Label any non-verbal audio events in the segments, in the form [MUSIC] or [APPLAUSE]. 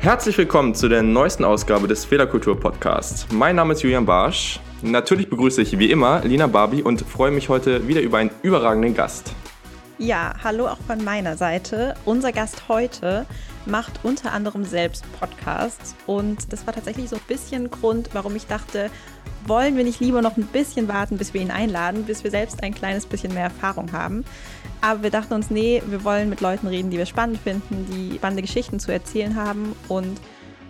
Herzlich willkommen zu der neuesten Ausgabe des Fehlerkultur Podcasts. Mein Name ist Julian Barsch. Natürlich begrüße ich wie immer Lina Barbie und freue mich heute wieder über einen überragenden Gast. Ja, hallo auch von meiner Seite. Unser Gast heute macht unter anderem selbst Podcasts und das war tatsächlich so ein bisschen Grund, warum ich dachte, wollen wir nicht lieber noch ein bisschen warten, bis wir ihn einladen, bis wir selbst ein kleines bisschen mehr Erfahrung haben. Aber wir dachten uns, nee, wir wollen mit Leuten reden, die wir spannend finden, die spannende Geschichten zu erzählen haben und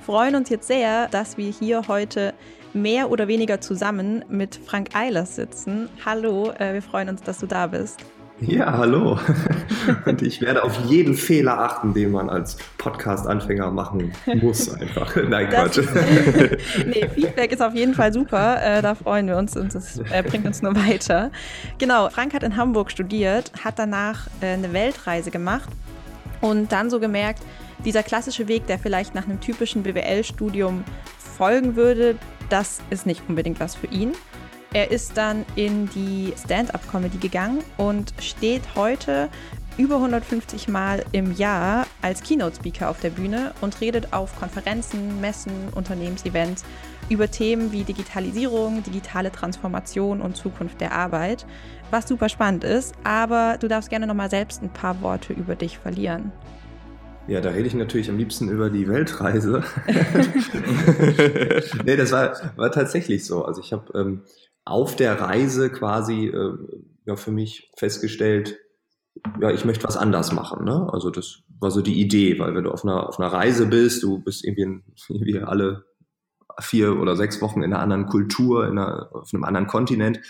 freuen uns jetzt sehr, dass wir hier heute mehr oder weniger zusammen mit Frank Eilers sitzen. Hallo, äh, wir freuen uns, dass du da bist. Ja, hallo. [LAUGHS] Und ich werde auf jeden Fehler achten, den man als Podcast-Anfänger machen muss, einfach. [LAUGHS] Nein, Quatsch. [LAUGHS] nee, Feedback ist auf jeden Fall super. Äh, da freuen wir uns und das äh, bringt uns nur weiter. Genau, Frank hat in Hamburg studiert, hat danach äh, eine Weltreise gemacht und dann so gemerkt, dieser klassische Weg, der vielleicht nach einem typischen BWL-Studium folgen würde, das ist nicht unbedingt was für ihn. Er ist dann in die Stand-up-Comedy gegangen und steht heute über 150 Mal im Jahr als Keynote-Speaker auf der Bühne und redet auf Konferenzen, Messen, Unternehmensevents über Themen wie Digitalisierung, digitale Transformation und Zukunft der Arbeit, was super spannend ist. Aber du darfst gerne nochmal selbst ein paar Worte über dich verlieren. Ja, da rede ich natürlich am liebsten über die Weltreise. [LAUGHS] [LAUGHS] nee, das war, war tatsächlich so. Also ich habe ähm, auf der Reise quasi äh, ja für mich festgestellt, ja, ich möchte was anders machen. Ne? Also das war so die Idee, weil wenn du auf einer, auf einer Reise bist, du bist irgendwie, in, [LAUGHS] irgendwie alle vier oder sechs Wochen in einer anderen Kultur, in einer, auf einem anderen Kontinent.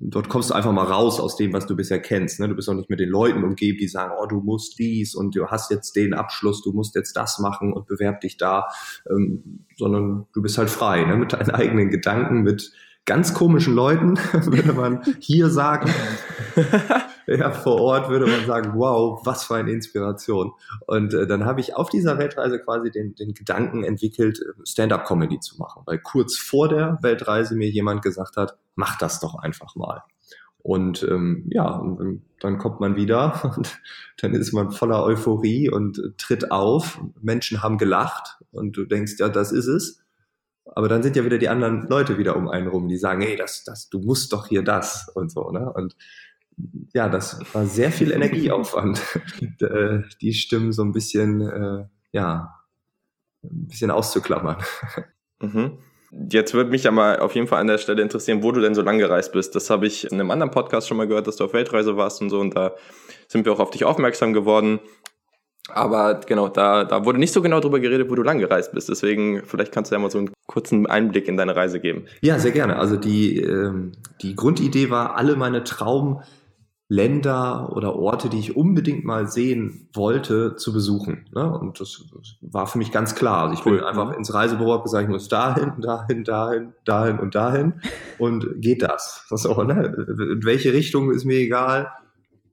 Dort kommst du einfach mal raus aus dem, was du bisher kennst. Ne? Du bist auch nicht mit den Leuten umgeben, die sagen, oh, du musst dies und du hast jetzt den Abschluss, du musst jetzt das machen und bewerb dich da, ähm, sondern du bist halt frei, ne? mit deinen eigenen Gedanken, mit ganz komischen Leuten, [LAUGHS] würde man hier sagen. [LAUGHS] ja, vor Ort würde man sagen, wow, was für eine Inspiration. Und äh, dann habe ich auf dieser Weltreise quasi den, den Gedanken entwickelt, Stand-up-Comedy zu machen, weil kurz vor der Weltreise mir jemand gesagt hat, mach das doch einfach mal. Und ähm, ja, und dann kommt man wieder [LAUGHS] und dann ist man voller Euphorie und tritt auf. Menschen haben gelacht und du denkst, ja, das ist es. Aber dann sind ja wieder die anderen Leute wieder um einen rum, die sagen, hey, das, das, du musst doch hier das und so, ne? Und ja, das war sehr viel Energieaufwand, [LAUGHS] äh, die Stimmen so ein bisschen, äh, ja, ein bisschen auszuklammern. Mhm. Jetzt würde mich ja mal auf jeden Fall an der Stelle interessieren, wo du denn so lang gereist bist. Das habe ich in einem anderen Podcast schon mal gehört, dass du auf Weltreise warst und so. Und da sind wir auch auf dich aufmerksam geworden. Aber genau, da, da wurde nicht so genau drüber geredet, wo du lang gereist bist. Deswegen, vielleicht kannst du ja mal so einen kurzen Einblick in deine Reise geben. Ja, sehr gerne. Also die, ähm, die Grundidee war, alle meine Traumländer oder Orte, die ich unbedingt mal sehen wollte, zu besuchen. Ne? Und das, das war für mich ganz klar. Also ich cool. bin einfach mhm. ins Reisebüro gesagt, ich muss dahin, dahin, dahin, dahin und dahin. [LAUGHS] Und geht das? So, ne? In welche Richtung ist mir egal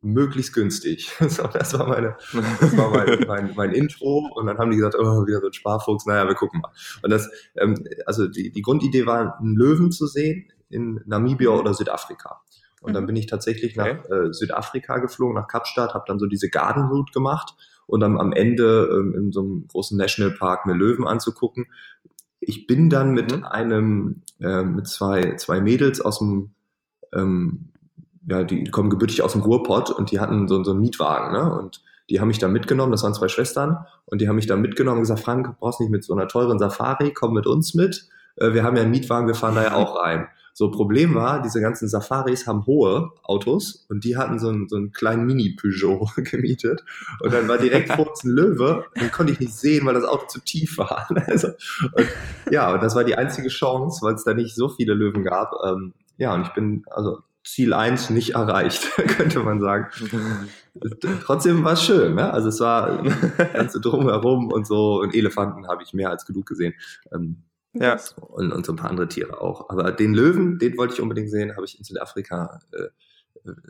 möglichst günstig. [LAUGHS] So, das war meine, [LAUGHS] das war mein, mein, mein Intro und dann haben die gesagt, oh, wieder so ein Sparfuchs, naja, wir gucken mal. Und das, ähm, also die, die Grundidee war, einen Löwen zu sehen in Namibia oder Südafrika. Und dann mhm. bin ich tatsächlich okay. nach äh, Südafrika geflogen, nach Kapstadt, habe dann so diese Garden Route gemacht und dann am Ende ähm, in so einem großen Nationalpark mir Löwen anzugucken. Ich bin dann mit mhm. einem, äh, mit zwei, zwei Mädels aus dem ähm, ja, die kommen gebürtig aus dem Ruhrpott und die hatten so, so einen Mietwagen, ne? Und die haben mich da mitgenommen, das waren zwei Schwestern, und die haben mich da mitgenommen und gesagt, Frank, brauchst nicht mit so einer teuren Safari, komm mit uns mit. Äh, wir haben ja einen Mietwagen, wir fahren da ja auch rein. So, Problem war, diese ganzen Safaris haben hohe Autos und die hatten so einen, so einen kleinen Mini-Peugeot [LAUGHS] gemietet. Und dann war direkt vor uns ein Löwe, den konnte ich nicht sehen, weil das Auto zu tief war. [LAUGHS] Also, und, ja, und das war die einzige Chance, weil es da nicht so viele Löwen gab. Ähm, ja, und ich bin, also Ziel 1 nicht erreicht, [LAUGHS] könnte man sagen. [LAUGHS] Trotzdem war es schön, ne? Also es war ganze drumherum und so und Elefanten habe ich mehr als genug gesehen. Ähm, ja. Und, und so ein paar andere Tiere auch. Aber den Löwen, den wollte ich unbedingt sehen, habe ich in Südafrika äh,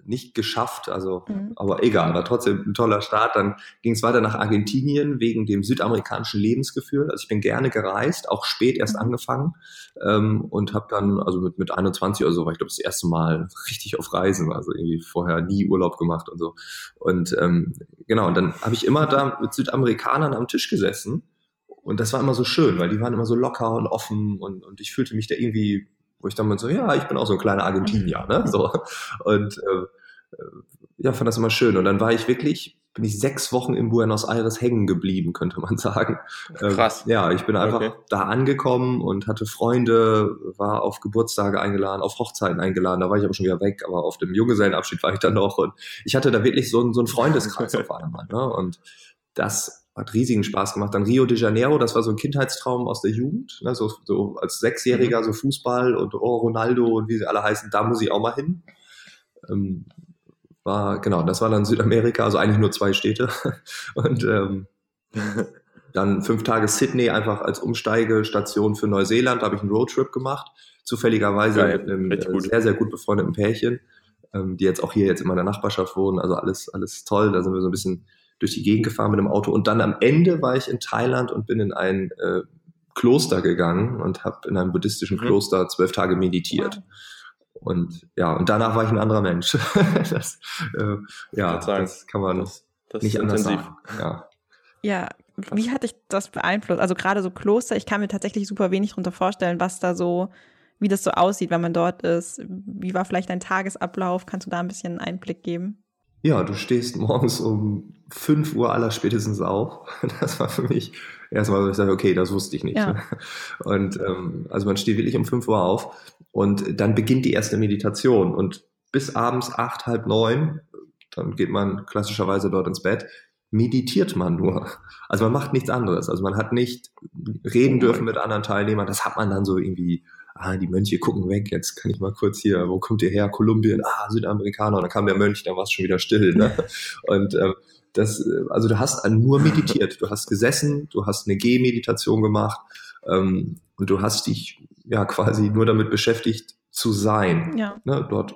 nicht geschafft, also mhm. aber egal, war trotzdem ein toller Start. Dann ging es weiter nach Argentinien wegen dem südamerikanischen Lebensgefühl. Also ich bin gerne gereist, auch spät erst mhm. angefangen ähm, und habe dann, also mit, mit 21 oder so, war ich glaube das erste Mal richtig auf Reisen, also irgendwie vorher nie Urlaub gemacht und so. Und ähm, genau, und dann habe ich immer da mit Südamerikanern am Tisch gesessen und das war immer so schön, weil die waren immer so locker und offen und, und ich fühlte mich da irgendwie wo ich dann mal so, ja, ich bin auch so ein kleiner Argentinier, ne? So. Und äh, ja, fand das immer schön. Und dann war ich wirklich, bin ich sechs Wochen in Buenos Aires hängen geblieben, könnte man sagen. Ähm, Krass. Äh, ja, ich bin einfach okay. da angekommen und hatte Freunde, war auf Geburtstage eingeladen, auf Hochzeiten eingeladen. Da war ich aber schon wieder weg, aber auf dem Junggesellenabschied war ich dann noch. Und ich hatte da wirklich so, einen, so einen Freundeskreis [LAUGHS] auf einmal. Ne? Und das hat riesigen Spaß gemacht. Dann Rio de Janeiro, das war so ein Kindheitstraum aus der Jugend, ne, so, so als Sechsjähriger mhm. so Fußball und oh, Ronaldo und wie sie alle heißen, da muss ich auch mal hin. Ähm, war, genau, das war dann Südamerika, also eigentlich nur zwei Städte. [LAUGHS] Und ähm, [LAUGHS] dann fünf Tage Sydney einfach als Umsteigestation für Neuseeland, da habe ich einen Roadtrip gemacht, zufälligerweise Geil, mit einem äh, sehr, sehr gut befreundeten Pärchen, ähm, die jetzt auch hier jetzt in meiner Nachbarschaft wohnen, also alles, alles toll, da sind wir so ein bisschen durch die Gegend gefahren mit dem Auto. Und dann am Ende war ich in Thailand und bin in ein äh, Kloster gegangen und habe in einem buddhistischen mhm. Kloster zwölf Tage meditiert. Und ja, und danach war ich ein anderer Mensch. [LAUGHS] das, äh, ja, das kann man das, das nicht anders intensiv. sagen. Ja. ja, wie hat dich das beeinflusst? Also gerade so Kloster, ich kann mir tatsächlich super wenig darunter vorstellen, was da so, wie das so aussieht, wenn man dort ist. Wie war vielleicht dein Tagesablauf? Kannst du da ein bisschen einen Einblick geben? Ja, du stehst morgens um 5 Uhr aller spätestens auf. [LAUGHS] Das war für mich erstmal, ich sage, okay, das wusste ich nicht. Ja. [LAUGHS] Und ähm, also man steht wirklich um 5 Uhr auf und dann beginnt die erste Meditation und bis abends acht, halb neun, dann geht man klassischerweise dort ins Bett, meditiert man nur. Also man macht nichts anderes. Also man hat nicht reden dürfen mit anderen Teilnehmern. Das hat man dann so irgendwie ah, die Mönche gucken weg, jetzt kann ich mal kurz hier, wo kommt ihr her? Kolumbien, ah, Südamerikaner, und dann kam der Mönch, dann war es schon wieder still. Ne? [LAUGHS] Und ähm, das, äh, also du hast nur meditiert, du hast gesessen, du hast eine Gehmeditation gemacht ähm, und du hast dich ja quasi nur damit beschäftigt zu sein, ja. ne? dort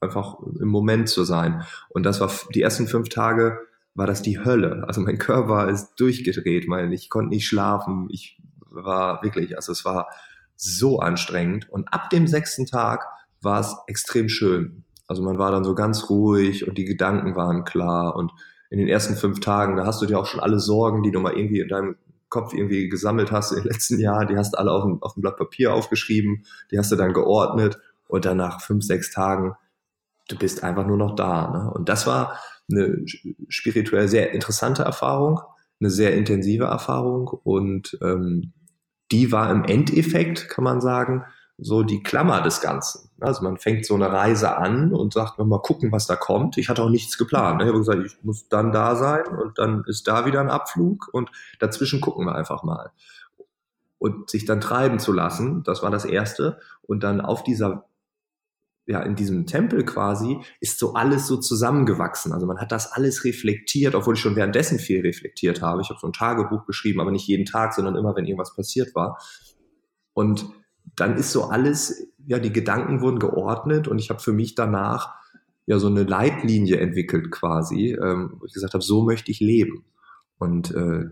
einfach im Moment zu sein. Und das war die ersten fünf Tage war das die Hölle. Also mein Körper ist durchgedreht, mein, ich konnte nicht schlafen, ich war wirklich, also es war so anstrengend. Und ab dem sechsten Tag war es extrem schön. Also man war dann so ganz ruhig und die Gedanken waren klar. Und in den ersten fünf Tagen, da hast du dir auch schon alle Sorgen, die du mal irgendwie in deinem Kopf irgendwie gesammelt hast in den letzten Jahren, die hast du alle auf ein, auf ein Blatt Papier aufgeschrieben, die hast du dann geordnet und dann nach fünf, sechs Tagen, du bist einfach nur noch da. Ne? Und das war eine spirituell sehr interessante Erfahrung, eine sehr intensive Erfahrung und ähm, die war im Endeffekt, kann man sagen, so die Klammer des Ganzen. Also man fängt so eine Reise an und sagt, mal gucken, was da kommt. Ich hatte auch nichts geplant. Ich habe gesagt, ich muss dann da sein und dann ist da wieder ein Abflug und dazwischen gucken wir einfach mal. Und sich dann treiben zu lassen, das war das Erste. Und dann auf dieser ja, in diesem Tempel quasi ist so alles so zusammengewachsen. Also man hat das alles reflektiert, obwohl ich schon währenddessen viel reflektiert habe. Ich habe so ein Tagebuch geschrieben, aber nicht jeden Tag, sondern immer, wenn irgendwas passiert war. Und dann ist so alles, ja, die Gedanken wurden geordnet und ich habe für mich danach ja so eine Leitlinie entwickelt quasi, ähm, wo ich gesagt habe, so möchte ich leben. Und äh,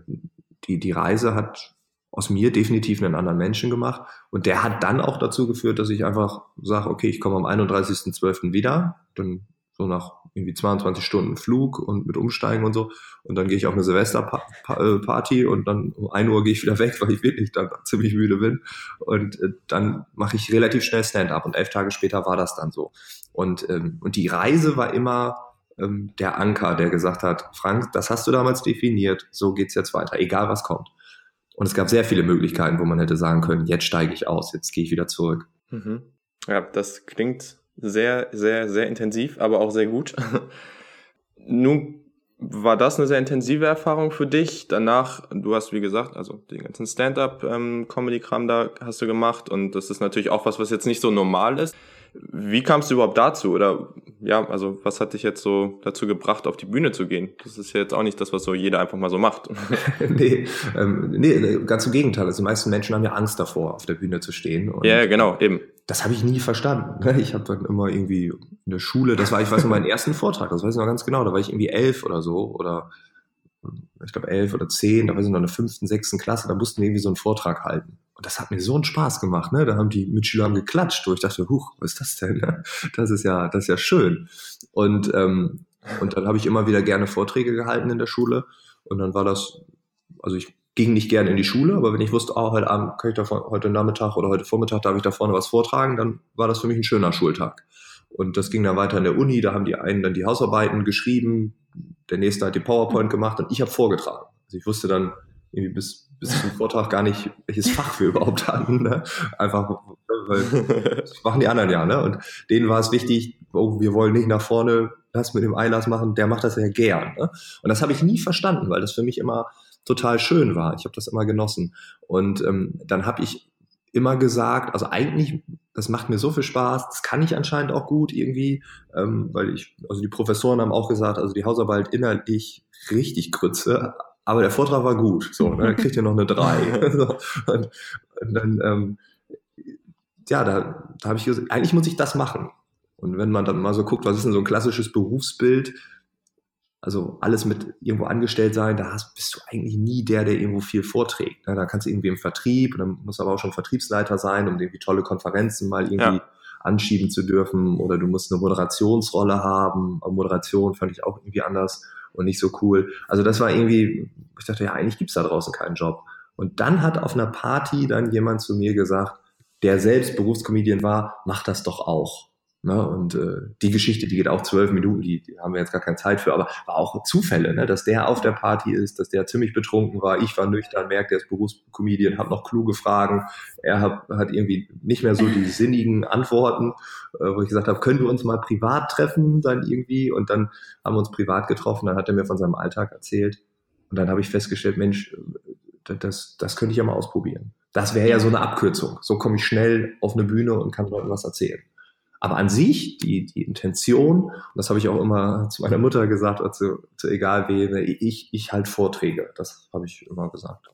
die, die Reise hat aus mir definitiv einen anderen Menschen gemacht. Und der hat dann auch dazu geführt, dass ich einfach sage, okay, ich komme am 31.12. wieder, dann so nach irgendwie 22 Stunden Flug und mit Umsteigen und so. Und dann gehe ich auf eine Silvesterparty und dann um 1 Uhr gehe ich wieder weg, [LAUGHS] weil ich wirklich dann ziemlich müde bin. Und äh, dann mache ich relativ schnell Stand-up. Und elf Tage später war das dann so. Und, ähm, und die Reise war immer ähm, der Anker, der gesagt hat, Frank, das hast du damals definiert, so geht's jetzt weiter, egal was kommt. Und es gab sehr viele Möglichkeiten, wo man hätte sagen können, jetzt steige ich aus, jetzt gehe ich wieder zurück. Mhm. Ja, das klingt sehr, sehr, sehr intensiv, aber auch sehr gut. [LAUGHS] Nun war das eine sehr intensive Erfahrung für dich. Danach, du hast wie gesagt, also den ganzen Stand-up-Comedy-Kram ähm, da hast du gemacht und das ist natürlich auch was, was jetzt nicht so normal ist. Wie kamst du überhaupt dazu? Oder ja, also was hat dich jetzt so dazu gebracht, auf die Bühne zu gehen? Das ist ja jetzt auch nicht das, was so jeder einfach mal so macht. [LAUGHS] nee, ähm, nee, ganz im Gegenteil. Also die meisten Menschen haben ja Angst davor, auf der Bühne zu stehen. Ja, genau, eben. das habe ich nie verstanden. Ne? Ich habe dann immer irgendwie in der Schule, das war, ich weiß noch, meinen ersten Vortrag, das weiß ich noch ganz genau, da war ich irgendwie elf oder so oder ich glaube elf oder zehn, da war ich noch in der fünften, sechsten Klasse, da mussten wir irgendwie so einen Vortrag halten. Und das hat mir so einen Spaß gemacht, ne? Da haben die Mitschüler haben geklatscht und ich dachte, huch, was ist das denn? Ne? Das ist ja, das ist ja schön. Und, ähm, und dann habe ich immer wieder gerne Vorträge gehalten in der Schule. Und dann war das, also ich ging nicht gerne in die Schule, aber wenn ich wusste, oh, heute Abend kann ich da heute Nachmittag oder heute Vormittag darf ich da vorne was vortragen, dann war das für mich ein schöner Schultag. Und das ging dann weiter in der Uni, da haben die einen dann die Hausarbeiten geschrieben, der nächste hat die PowerPoint gemacht und ich habe vorgetragen. Also ich wusste dann irgendwie bis, bis zum Vortrag gar nicht, welches Fach wir [LAUGHS] überhaupt hatten. Ne? Einfach, weil [LAUGHS] das machen die anderen ja. Ne? Und denen war es wichtig, oh, wir wollen nicht nach vorne das mit dem Einlass machen, der macht das ja gern. Ne? Und das habe ich nie verstanden, weil das für mich immer total schön war. Ich habe das immer genossen. Und ähm, dann habe ich immer gesagt, also eigentlich, das macht mir so viel Spaß, das kann ich anscheinend auch gut irgendwie, ähm, weil ich, also die Professoren haben auch gesagt, also die Hausarbeit inhaltlich richtig Grütze, aber der Vortrag war gut, so, ne, dann kriegt ihr noch eine drei. [LAUGHS] und, und dann, ähm, ja, da, da habe ich gesagt, eigentlich muss ich das machen. Und wenn man dann mal so guckt, was ist denn so ein klassisches Berufsbild, also alles mit irgendwo angestellt sein, da hast, bist du eigentlich nie der, der irgendwo viel vorträgt. Ne? Da kannst du irgendwie im Vertrieb, dann musst du aber auch schon Vertriebsleiter sein, um irgendwie tolle Konferenzen mal irgendwie ja. anschieben zu dürfen. Oder du musst eine Moderationsrolle haben. Aber Moderation fand ich auch irgendwie anders und nicht so cool. Also das war irgendwie, ich dachte, ja, eigentlich gibt's da draußen keinen Job. Und dann hat auf einer Party dann jemand zu mir gesagt, der selbst Berufskomedian war, mach das doch auch. Ne? Und äh, die Geschichte, die geht auch zwölf Minuten, die, die haben wir jetzt gar keine Zeit für, aber war auch Zufälle, ne? dass der auf der Party ist, dass der ziemlich betrunken war. Ich war nüchtern, merkt, er ist Berufscomedian, hat noch kluge Fragen. Er hat, hat irgendwie nicht mehr so die sinnigen Antworten, äh, wo ich gesagt habe, können wir uns mal privat treffen dann irgendwie? Und dann haben wir uns privat getroffen, dann hat er mir von seinem Alltag erzählt. Und dann habe ich festgestellt, Mensch, äh, das, das könnte ich ja mal ausprobieren. Das wäre ja so eine Abkürzung. So komme ich schnell auf eine Bühne und kann Leuten was erzählen. Aber an sich, die, die Intention, und das habe ich auch immer zu meiner Mutter gesagt, oder zu, egal wem, ich, ich halt Vorträge. Das habe ich immer gesagt.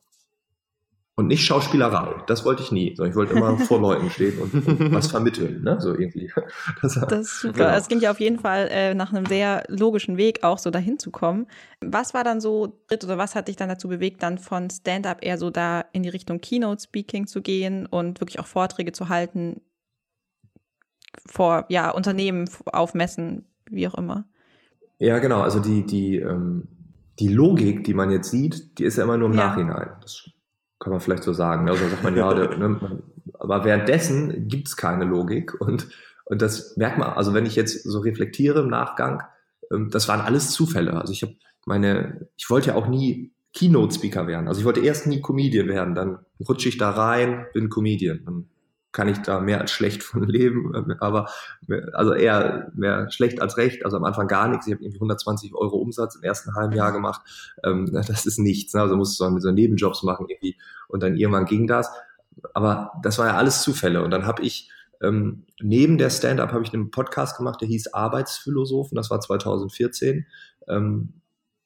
Und nicht Schauspielerei. Das wollte ich nie. Ich wollte immer [LAUGHS] vor Leuten stehen und, was vermitteln, ne? So irgendwie. [LAUGHS] Das, das ist super. Genau. Es ging ja auf jeden Fall äh, nach einem sehr logischen Weg auch so dahin zu kommen. Was war dann so, oder was hat dich dann dazu bewegt, dann von Stand-up eher so da in die Richtung Keynote-Speaking zu gehen und wirklich auch Vorträge zu halten vor ja, Unternehmen aufmessen, wie auch immer. Ja, genau. Also die, die, ähm, die Logik, die man jetzt sieht, die ist ja immer nur im ja. Nachhinein. Das kann man vielleicht so sagen. Also sagt man, ja, der, ne, aber währenddessen gibt es keine Logik und, und das merkt man, also wenn ich jetzt so reflektiere im Nachgang, ähm, das waren alles Zufälle. Also ich habe meine, ich wollte ja auch nie Keynote-Speaker werden. Also ich wollte erst nie Comedian werden, dann rutsche ich da rein, bin Comedian. Dann kann ich da mehr als schlecht [LAUGHS] von leben, aber also eher mehr schlecht als recht. Also am Anfang gar nichts. Ich habe irgendwie 120 Euro Umsatz im ersten halben Jahr gemacht. Ähm, [LAUGHS] das ist nichts. Ne? Also musst du so Nebenjobs machen irgendwie und dann irgendwann ging das. Aber das war ja alles Zufälle. Und dann habe ich ähm, neben der Stand-up habe ich einen Podcast gemacht, der hieß Arbeitsphilosophen. Das war 2014. Ähm,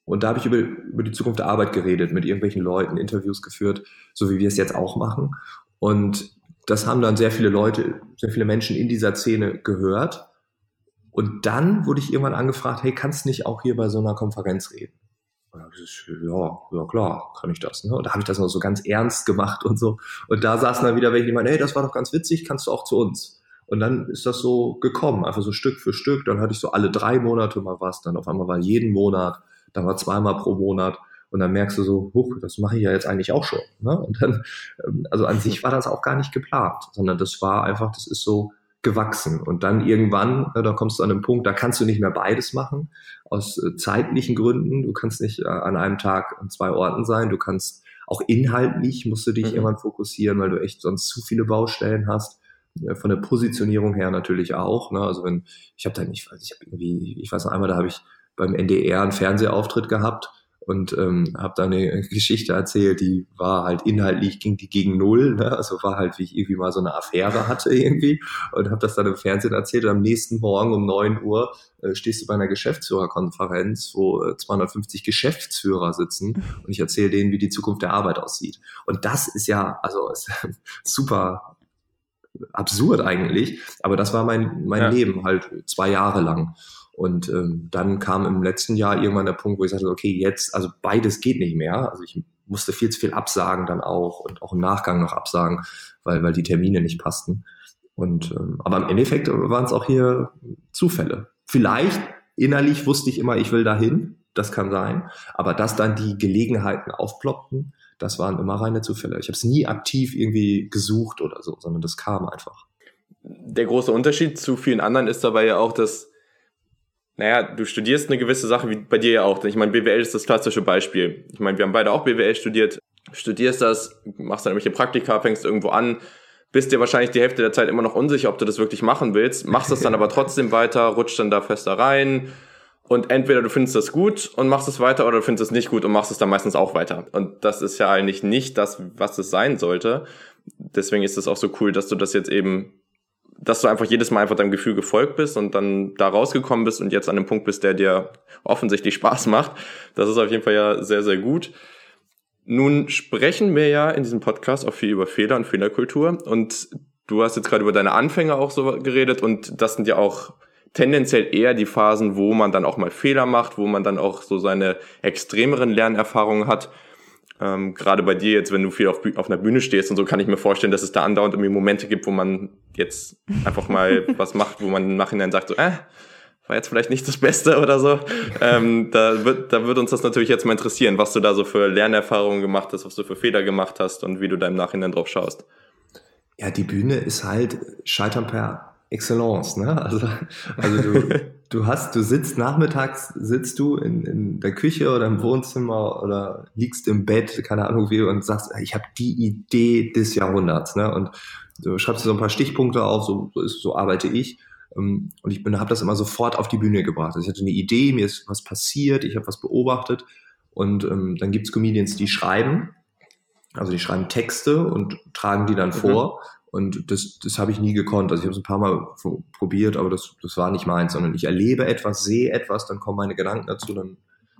und da habe ich über, über die Zukunft der Arbeit geredet, mit irgendwelchen Leuten, Interviews geführt, so wie wir es jetzt auch machen. Und das haben dann sehr viele Leute, sehr viele Menschen in dieser Szene gehört. Und dann wurde ich irgendwann angefragt, hey, kannst nicht auch hier bei so einer Konferenz reden? Ja, ja klar, kann ich das. Ne? Und da habe ich das noch so ganz ernst gemacht und so. Und da saßen dann wieder welche, die meinen, hey, das war doch ganz witzig, kannst du auch zu uns. Und dann ist das so gekommen, einfach so Stück für Stück. Dann hatte ich so alle drei Monate mal was, dann auf einmal war jeden Monat, dann war zweimal pro Monat. Und dann merkst du so, huch, das mache ich ja jetzt eigentlich auch schon. Ne? Und dann, ähm, also an sich war das auch gar nicht geplant, sondern das war einfach, das ist so gewachsen. Und dann irgendwann, da kommst du an einen Punkt, da kannst du nicht mehr beides machen, aus äh, zeitlichen Gründen. Du kannst nicht äh, an einem Tag an zwei Orten sein. Du kannst auch inhaltlich musst du dich mhm. irgendwann fokussieren, weil du echt sonst zu viele Baustellen hast. Äh, von der Positionierung her natürlich auch. Ne? Also wenn ich habe da nicht, ich habe irgendwie, ich weiß noch einmal, da habe ich beim NDR einen Fernsehauftritt gehabt und ähm, habe da eine Geschichte erzählt, die war halt inhaltlich ging die gegen null, ne? also war halt wie ich irgendwie mal so eine Affäre hatte irgendwie und habe das dann im Fernsehen erzählt und am nächsten Morgen um neun Uhr äh, stehst du bei einer Geschäftsführerkonferenz, wo äh, 250 Geschäftsführer sitzen und ich erzähle denen, wie die Zukunft der Arbeit aussieht und das ist ja also [LAUGHS] ist super absurd eigentlich. Aber das war mein, mein ja. Leben halt zwei Jahre lang. Und ähm, dann kam im letzten Jahr irgendwann der Punkt, wo ich sagte, okay, jetzt, also beides geht nicht mehr. Also ich musste viel zu viel absagen dann auch und auch im Nachgang noch absagen, weil, weil die Termine nicht passten. Und ähm, aber im Endeffekt waren es auch hier Zufälle. Vielleicht innerlich wusste ich immer, ich will dahin, das kann sein. Aber dass dann die Gelegenheiten aufploppten, das waren immer reine Zufälle. Ich habe es nie aktiv irgendwie gesucht oder so, sondern das kam einfach. Der große Unterschied zu vielen anderen ist dabei ja auch, dass naja, du studierst eine gewisse Sache, wie bei dir ja auch. Ich meine, BWL ist das klassische Beispiel. Ich meine, wir haben beide auch BWL studiert. Studierst das, machst dann irgendwelche Praktika, fängst irgendwo an, bist dir wahrscheinlich die Hälfte der Zeit immer noch unsicher, ob du das wirklich machen willst, machst es dann aber trotzdem weiter, rutscht dann da fester rein und entweder du findest das gut und machst es weiter oder du findest es nicht gut und machst es dann meistens auch weiter. Und das ist ja eigentlich nicht das, was es sein sollte. Deswegen ist es auch so cool, dass du das jetzt eben dass du einfach jedes Mal einfach deinem Gefühl gefolgt bist und dann da rausgekommen bist und jetzt an einem Punkt bist, der dir offensichtlich [LAUGHS] Spaß macht. Das ist auf jeden Fall ja sehr, sehr gut. Nun sprechen wir ja in diesem Podcast auch viel über Fehler und Fehlerkultur und du hast jetzt gerade über deine Anfänge auch so geredet und das sind ja auch tendenziell eher die Phasen, wo man dann auch mal Fehler macht, wo man dann auch so seine extremeren Lernerfahrungen hat. Ähm, Gerade bei dir jetzt, wenn du viel auf, auf einer Bühne stehst und so, kann ich mir vorstellen, dass es da andauernd irgendwie Momente gibt, wo man jetzt einfach mal [LAUGHS] was macht, wo man im Nachhinein sagt, so, äh, war jetzt vielleicht nicht das Beste oder so. Ähm, da, wird, da wird uns das natürlich jetzt mal interessieren, was du da so für Lernerfahrungen gemacht hast, was du für Fehler gemacht hast und wie du da im Nachhinein drauf schaust. Ja, die Bühne ist halt Scheitern per Excellence, ne? Also, also du, [LAUGHS] du hast, du sitzt nachmittags, sitzt du in, in der Küche oder im Wohnzimmer oder liegst im Bett, keine Ahnung wie, und sagst, ich habe die Idee des Jahrhunderts, ne? Und du schreibst dir so ein paar Stichpunkte auf, so, so, ist, so arbeite ich. Ähm, und ich habe das immer sofort auf die Bühne gebracht. Also ich hatte eine Idee, mir ist was passiert, ich habe was beobachtet. Und ähm, dann gibt's Comedians, die schreiben, also die schreiben Texte und tragen die dann mhm. vor. Und das, das habe ich nie gekonnt. Also ich habe es ein paar Mal probiert, aber das, das war nicht meins, sondern ich erlebe etwas, sehe etwas, dann kommen meine Gedanken dazu, dann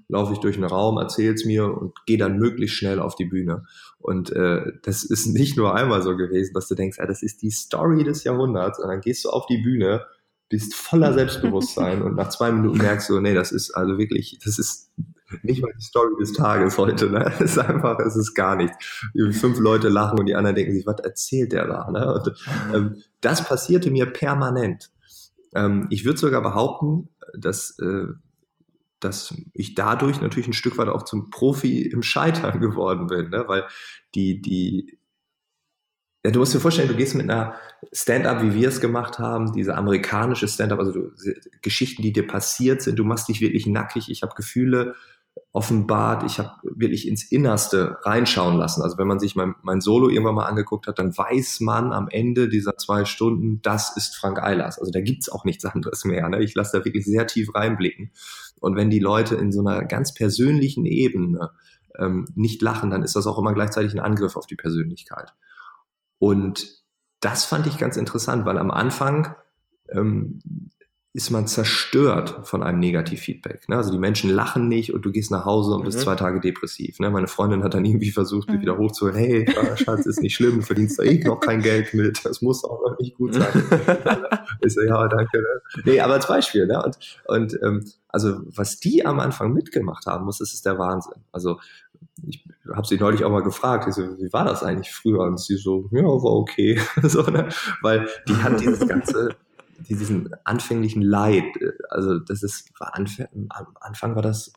laufe ich durch einen Raum, erzähle es mir und gehe dann möglichst schnell auf die Bühne. Und äh, das ist [LAUGHS] nicht nur einmal so gewesen, dass du denkst, ah, das ist die Story des Jahrhunderts. Und dann gehst du auf die Bühne, bist voller Selbstbewusstsein und nach zwei Minuten merkst du, nee, das ist also wirklich, das ist nicht mal die Story des Tages heute. Ne? Es [LAUGHS] ist einfach, es ist gar nichts. Fünf Leute lachen und die anderen denken sich, was erzählt der da? Ne? Und, ähm, das passierte mir permanent. Ähm, ich würde sogar behaupten, dass, äh, dass ich dadurch natürlich ein Stück weit auch zum Profi im Scheitern geworden bin, ne? weil die, die, ja, du musst dir vorstellen, du gehst mit einer Stand-up, wie wir es gemacht haben, diese amerikanische Stand-up, also du, Geschichten, die dir passiert sind, du machst dich wirklich nackig, ich habe Gefühle offenbart, ich habe wirklich ins Innerste reinschauen lassen. Also wenn man sich mein, mein Solo irgendwann mal angeguckt hat, dann weiß man am Ende dieser zwei Stunden, das ist Frank Eilers. Also da gibt's auch nichts anderes mehr. Ne? Ich lasse da wirklich sehr tief reinblicken. Und wenn die Leute in so einer ganz persönlichen Ebene ähm, nicht lachen, dann ist das auch immer gleichzeitig ein Angriff auf die Persönlichkeit. Und das fand ich ganz interessant, weil am Anfang ähm, ist man zerstört von einem Negativfeedback. Ne? Also die Menschen lachen nicht und du gehst nach Hause und mhm. bist zwei Tage depressiv. Ne? Meine Freundin hat dann irgendwie versucht, mich mhm. wieder hochzuholen. Hey, Schatz, [LAUGHS] ist nicht schlimm, du verdienst da eh noch kein Geld mit. Das muss auch noch nicht gut sein. [LAUGHS] ich so, ja, danke. Ne? Nee, aber als Beispiel. Ne? Und, und ähm, also was die am Anfang mitgemacht haben muss, das ist der Wahnsinn. Also ich habe sie neulich auch mal gefragt, so, wie war das eigentlich früher? Und sie so, ja, war okay. [LAUGHS] so, ne? Weil die hat dieses ganze diesen anfänglichen Leid, also das ist, Anf am Anfang war das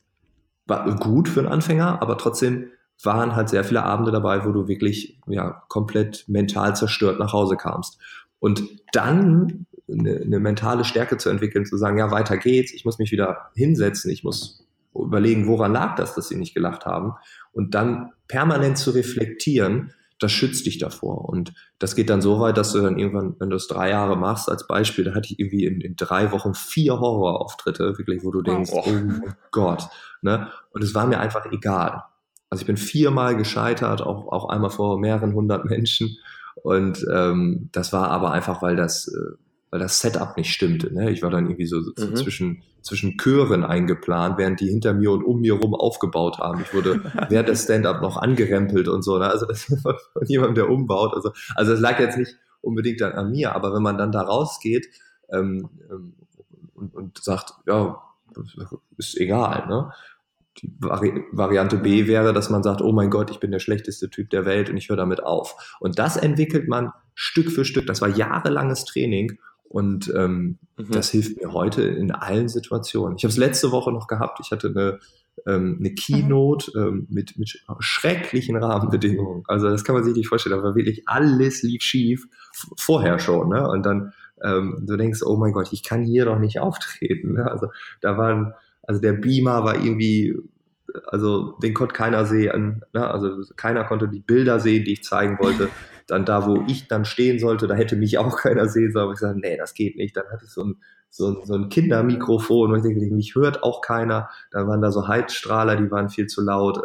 war gut für einen Anfänger, aber trotzdem waren halt sehr viele Abende dabei, wo du wirklich ja komplett mental zerstört nach Hause kamst. Und dann eine, eine mentale Stärke zu entwickeln, zu sagen, ja, weiter geht's, ich muss mich wieder hinsetzen, ich muss überlegen, woran lag das, dass sie nicht gelacht haben und dann permanent zu reflektieren, das schützt dich davor. Und das geht dann so weit, dass du dann irgendwann, wenn du es drei Jahre machst, als Beispiel, da hatte ich irgendwie in, in drei Wochen vier Horrorauftritte, wirklich, wo du denkst, oh, oh Gott. Ne? Und es war mir einfach egal. Also ich bin viermal gescheitert, auch, auch einmal vor mehreren hundert Menschen. Und ähm, das war aber einfach, weil das, äh, weil das Setup nicht stimmte. Ne? Ich war dann irgendwie so, mhm. zwischen, zwischen Chören eingeplant, während die hinter mir und um mir rum aufgebaut haben. Ich wurde [LAUGHS] während des Stand-up noch angerempelt und so. Ne? Also das war [LAUGHS] von jemandem, der umbaut. Also, also es lag jetzt nicht unbedingt an mir. Aber wenn man dann da rausgeht ähm, ähm, und, und sagt, ja, ist egal, ne? Die Vari Variante B wäre, dass man sagt, oh mein Gott, ich bin der schlechteste Typ der Welt und ich höre damit auf. Und das entwickelt man Stück für Stück. Das war jahrelanges Training und ähm, mhm. das hilft mir heute in allen Situationen. Ich habe es letzte Woche noch gehabt. Ich hatte eine, ähm, eine Keynote ähm, mit, mit schrecklichen Rahmenbedingungen. Also das kann man sich nicht vorstellen. Da war wirklich alles lief schief vorher schon. Ne? Und dann ähm, du denkst, oh mein Gott, ich kann hier doch nicht auftreten. Ne? Also da waren, also der Beamer war irgendwie also den konnte keiner sehen, ne? also keiner konnte die Bilder sehen, die ich zeigen wollte. Dann da, wo ich dann stehen sollte, da hätte mich auch [LAUGHS] keiner sehen sollen. Aber ich gesagt, nee, das geht nicht. Dann hatte ich so ein, so ein, so ein Kindermikrofon und ich denke, mich hört auch keiner. Dann waren da so Heizstrahler, die waren viel zu laut.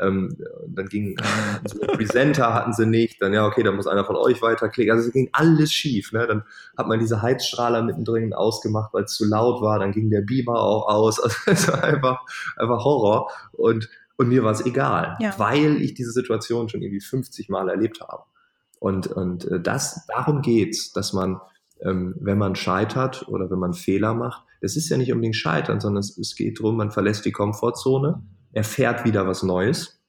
Ähm, dann ging [LAUGHS] so einen Presenter hatten sie nicht, dann ja, okay, dann muss einer von euch weiterklicken. Also es ging alles schief. Ne? Dann hat man diese Heizstrahler mittendrin ausgemacht, weil es zu laut war, dann ging der Beamer auch aus. [LAUGHS] Also es war einfach, einfach Horror. Und, und mir war es egal, ja. weil ich diese Situation schon irgendwie 50 Mal erlebt habe. Und, und äh, das, darum geht's, dass man, ähm, wenn man scheitert oder wenn man Fehler macht, das ist ja nicht unbedingt scheitern, sondern es, es geht darum, man verlässt die Komfortzone erfährt wieder was Neues.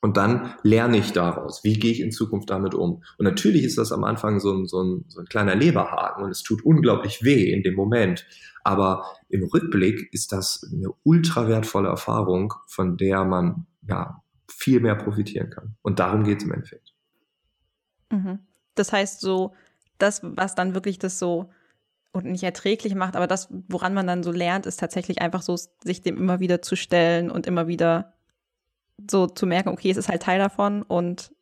Und dann lerne ich daraus, wie gehe ich in Zukunft damit um. Und natürlich ist das am Anfang so ein, so ein, so ein kleiner Leberhaken und es tut unglaublich weh in dem Moment. Aber im Rückblick ist das eine ultra wertvolle Erfahrung, von der man ja viel mehr profitieren kann. Und darum geht es im Endeffekt. Mhm. Das heißt, so das, was dann wirklich das so und nicht erträglich macht, aber das, woran man dann so lernt, ist tatsächlich einfach so, sich dem immer wieder zu stellen und immer wieder so zu merken, okay, es ist halt Teil davon und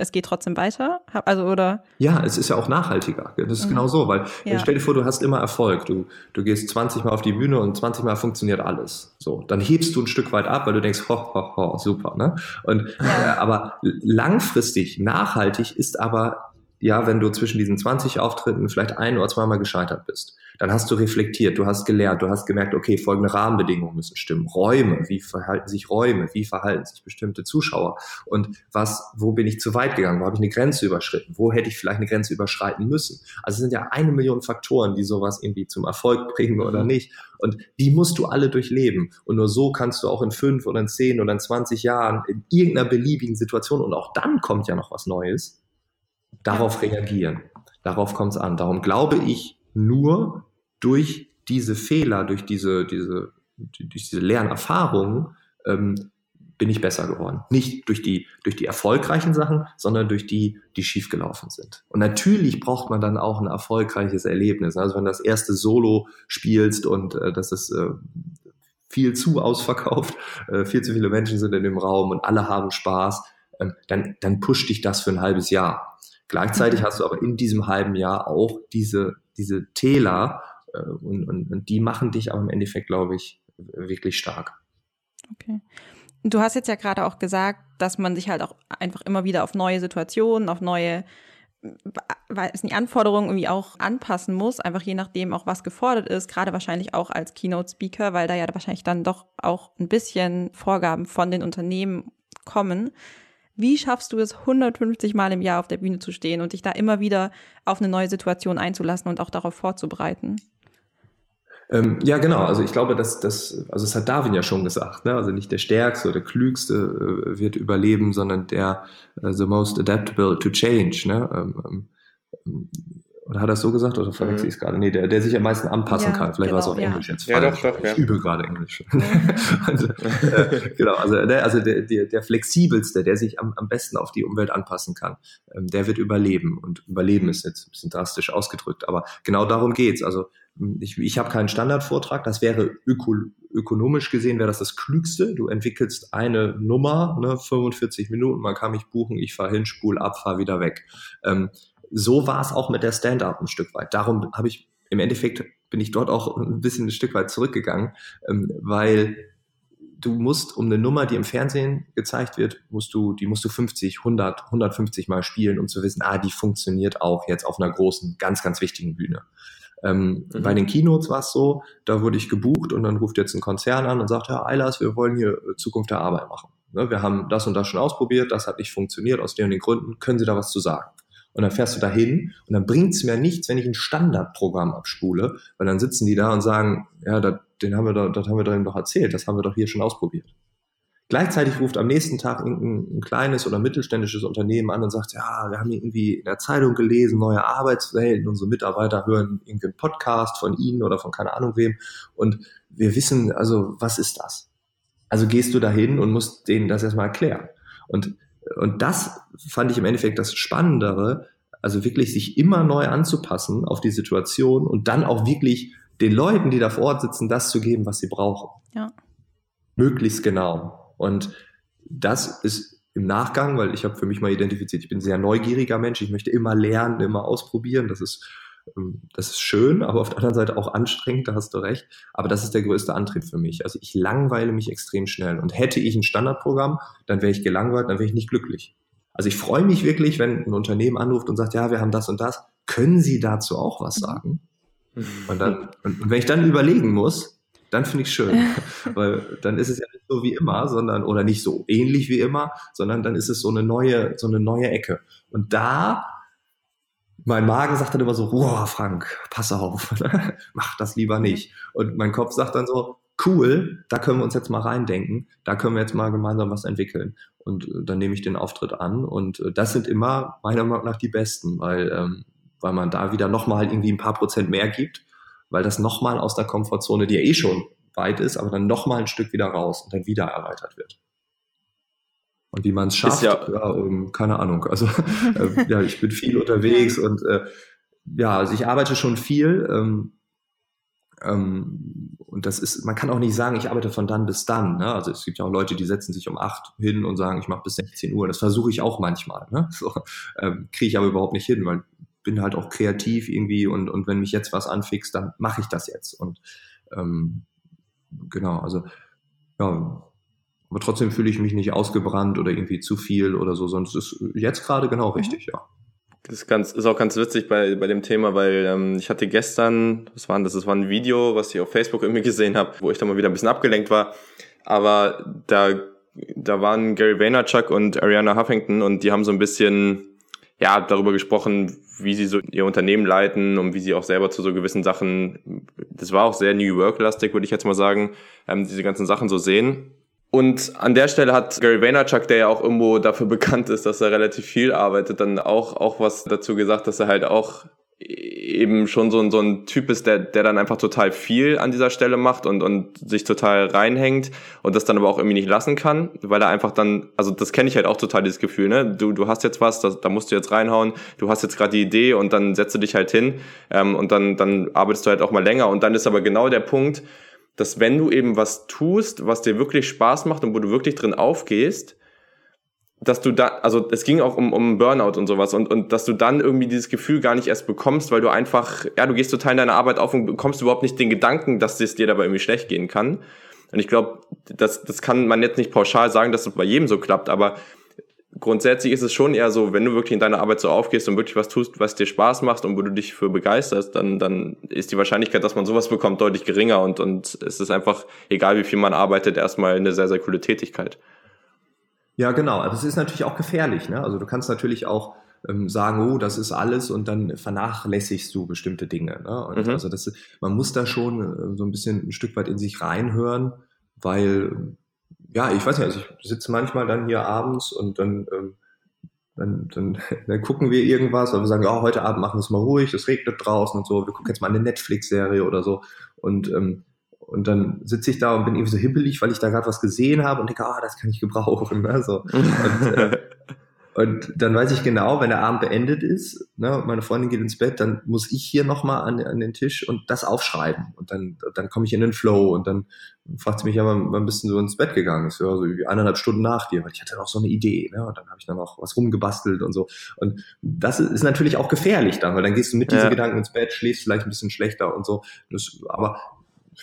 es geht trotzdem weiter? Also, oder? Ja, es ist ja auch nachhaltiger. Das ist mhm. genau so, weil ja. stell dir vor, du hast immer Erfolg. Du, du gehst 20 Mal auf die Bühne und 20 Mal funktioniert alles. So, dann hebst du ein Stück weit ab, weil du denkst, ho, ho, ho, super, ne? Und, ja. äh, aber langfristig, nachhaltig ist aber ja, wenn du zwischen diesen 20 Auftritten vielleicht ein oder zweimal gescheitert bist, dann hast du reflektiert, du hast gelernt, du hast gemerkt, okay, folgende Rahmenbedingungen müssen stimmen. Räume, wie verhalten sich Räume, wie verhalten sich bestimmte Zuschauer und was, wo bin ich zu weit gegangen, wo habe ich eine Grenze überschritten, wo hätte ich vielleicht eine Grenze überschreiten müssen. Also es sind ja eine Million Faktoren, die sowas irgendwie zum Erfolg bringen oder mhm. nicht. Und die musst du alle durchleben. Und nur so kannst du auch in fünf oder in zehn oder in 20 Jahren in irgendeiner beliebigen Situation und auch dann kommt ja noch was Neues, darauf reagieren. Darauf kommt es an. Darum glaube ich, nur durch diese Fehler, durch diese, diese, durch diese Lernerfahrungen ähm, bin ich besser geworden. Nicht durch die, durch die erfolgreichen Sachen, sondern durch die, die schiefgelaufen sind. Und natürlich braucht man dann auch ein erfolgreiches Erlebnis. Also wenn du das erste Solo spielst und äh, das ist äh, viel zu ausverkauft, äh, viel zu viele Menschen sind in dem Raum und alle haben Spaß, ähm, dann, dann pusht dich das für ein halbes Jahr. Gleichzeitig hast du aber in diesem halben Jahr auch diese, diese Täler äh, und, und, und die machen dich aber im Endeffekt, glaube ich, wirklich stark. Okay. Du hast jetzt ja gerade auch gesagt, dass man sich halt auch einfach immer wieder auf neue Situationen, auf neue weil es die Anforderungen irgendwie auch anpassen muss, einfach je nachdem auch was gefordert ist, gerade wahrscheinlich auch als Keynote-Speaker, weil da ja wahrscheinlich dann doch auch ein bisschen Vorgaben von den Unternehmen kommen. Wie schaffst du es, 150 Mal im Jahr auf der Bühne zu stehen und dich da immer wieder auf eine neue Situation einzulassen und auch darauf vorzubereiten? Ähm, ja, genau. Also ich glaube, dass das, also es hat Darwin ja schon gesagt, ne? also nicht der Stärkste oder der Klügste äh, wird überleben, sondern der uh, the most adaptable to change. Ne? Ähm, ähm, oder hat er es so gesagt oder verwechsel ich es gerade? Nee, der, der sich am meisten anpassen ja, kann. Vielleicht genau, war es auf ja. Englisch jetzt. Ja, doch, doch. Ich ja. übe gerade Englisch. [LAUGHS] also, äh, genau, also, ne, also der, der, der flexibelste, der sich am, am besten auf die Umwelt anpassen kann, ähm, der wird überleben. Und überleben ist jetzt ein bisschen drastisch ausgedrückt, aber genau darum geht's. Also ich, ich habe keinen Standardvortrag, das wäre öko, ökonomisch gesehen, wäre das das Klügste. Du entwickelst eine Nummer, ne, 45 Minuten, man kann mich buchen, ich fahre hin, spul ab, fahre wieder weg. Ähm, so war es auch mit der Stand-up ein Stück weit. Darum habe ich im Endeffekt bin ich dort auch ein bisschen ein Stück weit zurückgegangen, ähm, weil du musst um eine Nummer, die im Fernsehen gezeigt wird, musst du, die musst du 50, 100, 150 Mal spielen, um zu wissen, ah, die funktioniert auch jetzt auf einer großen, ganz, ganz wichtigen Bühne. Ähm, mhm. Bei den Keynotes war es so, da wurde ich gebucht und dann ruft jetzt ein Konzern an und sagt, Herr Eilers, wir wollen hier Zukunft der Arbeit machen. Ne, wir haben das und das schon ausprobiert, das hat nicht funktioniert aus den und den Gründen, können Sie da was zu sagen? Und dann fährst du dahin und dann bringt es mir nichts, wenn ich ein Standardprogramm abspule, weil dann sitzen die da und sagen, ja, das, den haben wir doch, das haben wir doch erzählt, das haben wir doch hier schon ausprobiert. Gleichzeitig ruft am nächsten Tag ein, ein kleines oder mittelständisches Unternehmen an und sagt, ja, wir haben irgendwie in der Zeitung gelesen, neue Arbeitswelten, unsere Mitarbeiter hören irgendeinen Podcast von Ihnen oder von keine Ahnung wem und wir wissen, also was ist das? Also gehst du dahin und musst denen das erstmal erklären. Und, und das fand ich im Endeffekt das Spannendere, also wirklich sich immer neu anzupassen auf die Situation und dann auch wirklich den Leuten, die da vor Ort sitzen, das zu geben, was sie brauchen. Ja. Möglichst genau. Und das ist im Nachgang, weil ich habe für mich mal identifiziert, ich bin ein sehr neugieriger Mensch, ich möchte immer lernen, immer ausprobieren. Das ist, das ist schön, aber auf der anderen Seite auch anstrengend, da hast du recht. Aber das ist der größte Antrieb für mich. Also ich langweile mich extrem schnell. Und hätte ich ein Standardprogramm, dann wäre ich gelangweilt, dann wäre ich nicht glücklich. Also ich freue mich wirklich, wenn ein Unternehmen anruft und sagt, ja, wir haben das und das. Können Sie dazu auch was sagen? Und, dann, und wenn ich dann überlegen muss, dann finde ich schön. [LAUGHS] Weil dann ist es ja nicht so wie immer, sondern, oder nicht so ähnlich wie immer, sondern dann ist es so eine neue, so eine neue Ecke. Und da, mein Magen sagt dann immer so, wow, Frank, pass auf, [LAUGHS] mach das lieber nicht. Und mein Kopf sagt dann so, cool, da können wir uns jetzt mal reindenken, da können wir jetzt mal gemeinsam was entwickeln. Und äh, dann nehme ich den Auftritt an. Und äh, das sind immer meiner Meinung nach die besten, weil, ähm, weil man da wieder nochmal irgendwie ein paar Prozent mehr gibt weil das nochmal aus der Komfortzone, die ja eh schon weit ist, aber dann nochmal ein Stück wieder raus und dann wieder erweitert wird. Und wie man es schafft, ja, ja ähm, keine Ahnung. Also [LAUGHS] äh, ja, ich bin viel unterwegs und äh, ja, also ich arbeite schon viel. Ähm, ähm, und das ist, man kann auch nicht sagen, ich arbeite von dann bis dann. Ne? Also es gibt ja auch Leute, die setzen sich um acht hin und sagen, ich mache bis 16 Uhr. Das versuche ich auch manchmal. Ne? [LAUGHS] So, ähm, Kriege ich aber überhaupt nicht hin, weil bin halt auch kreativ irgendwie und, und wenn mich jetzt was anfixt, dann mache ich das jetzt. Und ähm, genau, also ja, aber trotzdem fühle ich mich nicht ausgebrannt oder irgendwie zu viel oder so, sonst ist jetzt gerade genau mhm. richtig, ja. Das ist, ganz, ist auch ganz witzig bei, bei dem Thema, weil ähm, ich hatte gestern, was war das? Das war ein Video, was ich auf Facebook irgendwie gesehen habe, wo ich dann mal wieder ein bisschen abgelenkt war. Aber da, da waren Gary Vaynerchuk und Ariana Huffington und die haben so ein bisschen ja, darüber gesprochen, wie sie so ihr Unternehmen leiten und wie sie auch selber zu so gewissen Sachen, das war auch sehr New Work-lastig, würde ich jetzt mal sagen, ähm, diese ganzen Sachen so sehen. Und an der Stelle hat Gary Vaynerchuk, der ja auch irgendwo dafür [LAUGHS] bekannt ist, dass er relativ viel arbeitet, dann auch, auch was dazu gesagt, dass er halt auch eben schon so ein, so ein Typ ist, der, der dann einfach total viel an dieser Stelle macht und, und sich total reinhängt und das dann aber auch irgendwie nicht lassen kann, weil er einfach dann, also das kenne ich halt auch total, dieses Gefühl, ne? Du, du hast jetzt was, das, da musst du jetzt reinhauen, du hast jetzt gerade die Idee und dann setzt du dich halt hin ähm, und dann, dann arbeitest du halt auch mal länger und dann ist aber genau der Punkt, dass wenn du eben was tust, was dir wirklich Spaß macht und wo du wirklich drin aufgehst, dass du da, also es ging auch um, um Burnout und sowas und, und dass du dann irgendwie dieses Gefühl gar nicht erst bekommst, weil du einfach, ja, du gehst total in deine Arbeit auf und bekommst überhaupt nicht den Gedanken, dass es dir dabei irgendwie schlecht gehen kann. Und ich glaube, das, das kann man jetzt nicht pauschal sagen, dass es bei jedem so klappt, aber grundsätzlich ist es schon eher so, wenn du wirklich in deiner Arbeit so aufgehst und wirklich was tust, was dir Spaß macht und wo du dich für begeisterst, dann, dann ist die Wahrscheinlichkeit, dass man sowas bekommt, deutlich geringer und, und es ist einfach, egal wie viel man arbeitet, erstmal eine sehr, sehr coole Tätigkeit. Ja, genau. Aber es ist natürlich auch gefährlich. Ne? Also du kannst natürlich auch ähm, sagen, oh, das ist alles und dann vernachlässigst du bestimmte Dinge. Ne? Und mhm. also das, man muss da schon äh, so ein bisschen ein Stück weit in sich reinhören, weil ja, ich weiß nicht, also ich sitze manchmal dann hier abends und dann ähm, dann, dann, [LAUGHS] dann gucken wir irgendwas, weil wir sagen, oh, heute Abend machen wir es mal ruhig, es regnet draußen und so, wir gucken jetzt mal eine Netflix-Serie oder so. Und ähm, und dann sitze ich da und bin irgendwie so hibbelig, weil ich da gerade was gesehen habe und denke, ah, das kann ich gebrauchen. [LAUGHS] Ne? So. Und, äh, [LAUGHS] und dann weiß ich genau, wenn der Abend beendet ist, ne, und meine Freundin geht ins Bett, dann muss ich hier nochmal an, an den Tisch und das aufschreiben. Und dann, dann komme ich in den Flow und dann fragt sie mich ja, wann, wann bist du so ins Bett gegangen? So, ja, so eineinhalb Stunden nach dir, weil ich hatte noch so eine Idee. Ne? Und dann habe ich dann auch was rumgebastelt und so. Und das ist natürlich auch gefährlich dann, weil dann gehst du mit diesen ja. Gedanken ins Bett, schläfst vielleicht ein bisschen schlechter und so. Das, aber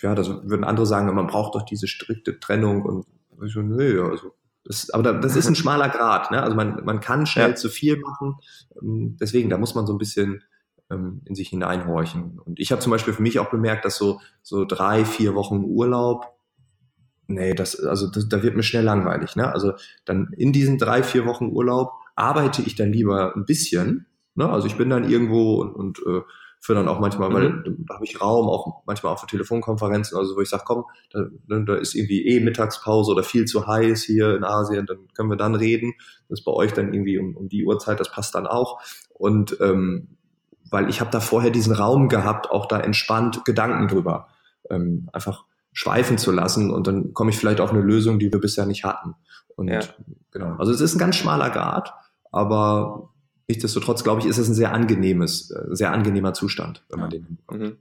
ja, das würden andere sagen, man braucht doch diese strikte Trennung und ich so, nö, also das, aber das ist ein [LAUGHS] schmaler Grad, ne? Also man, man kann schnell ja. zu viel machen. Ähm, deswegen, da muss man so ein bisschen ähm, in sich hineinhorchen. Und ich habe zum Beispiel für mich auch bemerkt, dass so, so drei, vier Wochen Urlaub, nee, das, also das, da wird mir schnell langweilig, ne? Also dann in diesen drei, vier Wochen Urlaub arbeite ich dann lieber ein bisschen Ne? Also ich bin dann irgendwo und, und äh, für dann auch manchmal, weil mhm. da habe ich Raum, auch manchmal auch für Telefonkonferenzen, also wo ich sage, komm, da, ne, da ist irgendwie eh Mittagspause oder viel zu heiß hier in Asien, dann können wir dann reden. Das ist bei euch dann irgendwie um, um die Uhrzeit, das passt dann auch. Und ähm, weil ich habe da vorher diesen Raum gehabt, auch da entspannt Gedanken drüber ähm, einfach schweifen zu lassen und dann komme ich vielleicht auf eine Lösung, die wir bisher nicht hatten. Und ja. genau, also es ist ein ganz schmaler Grad, aber nichtsdestotrotz glaube ich, ist es ein sehr angenehmes, äh, sehr angenehmer Zustand, wenn man den hinbekommt. Mhm.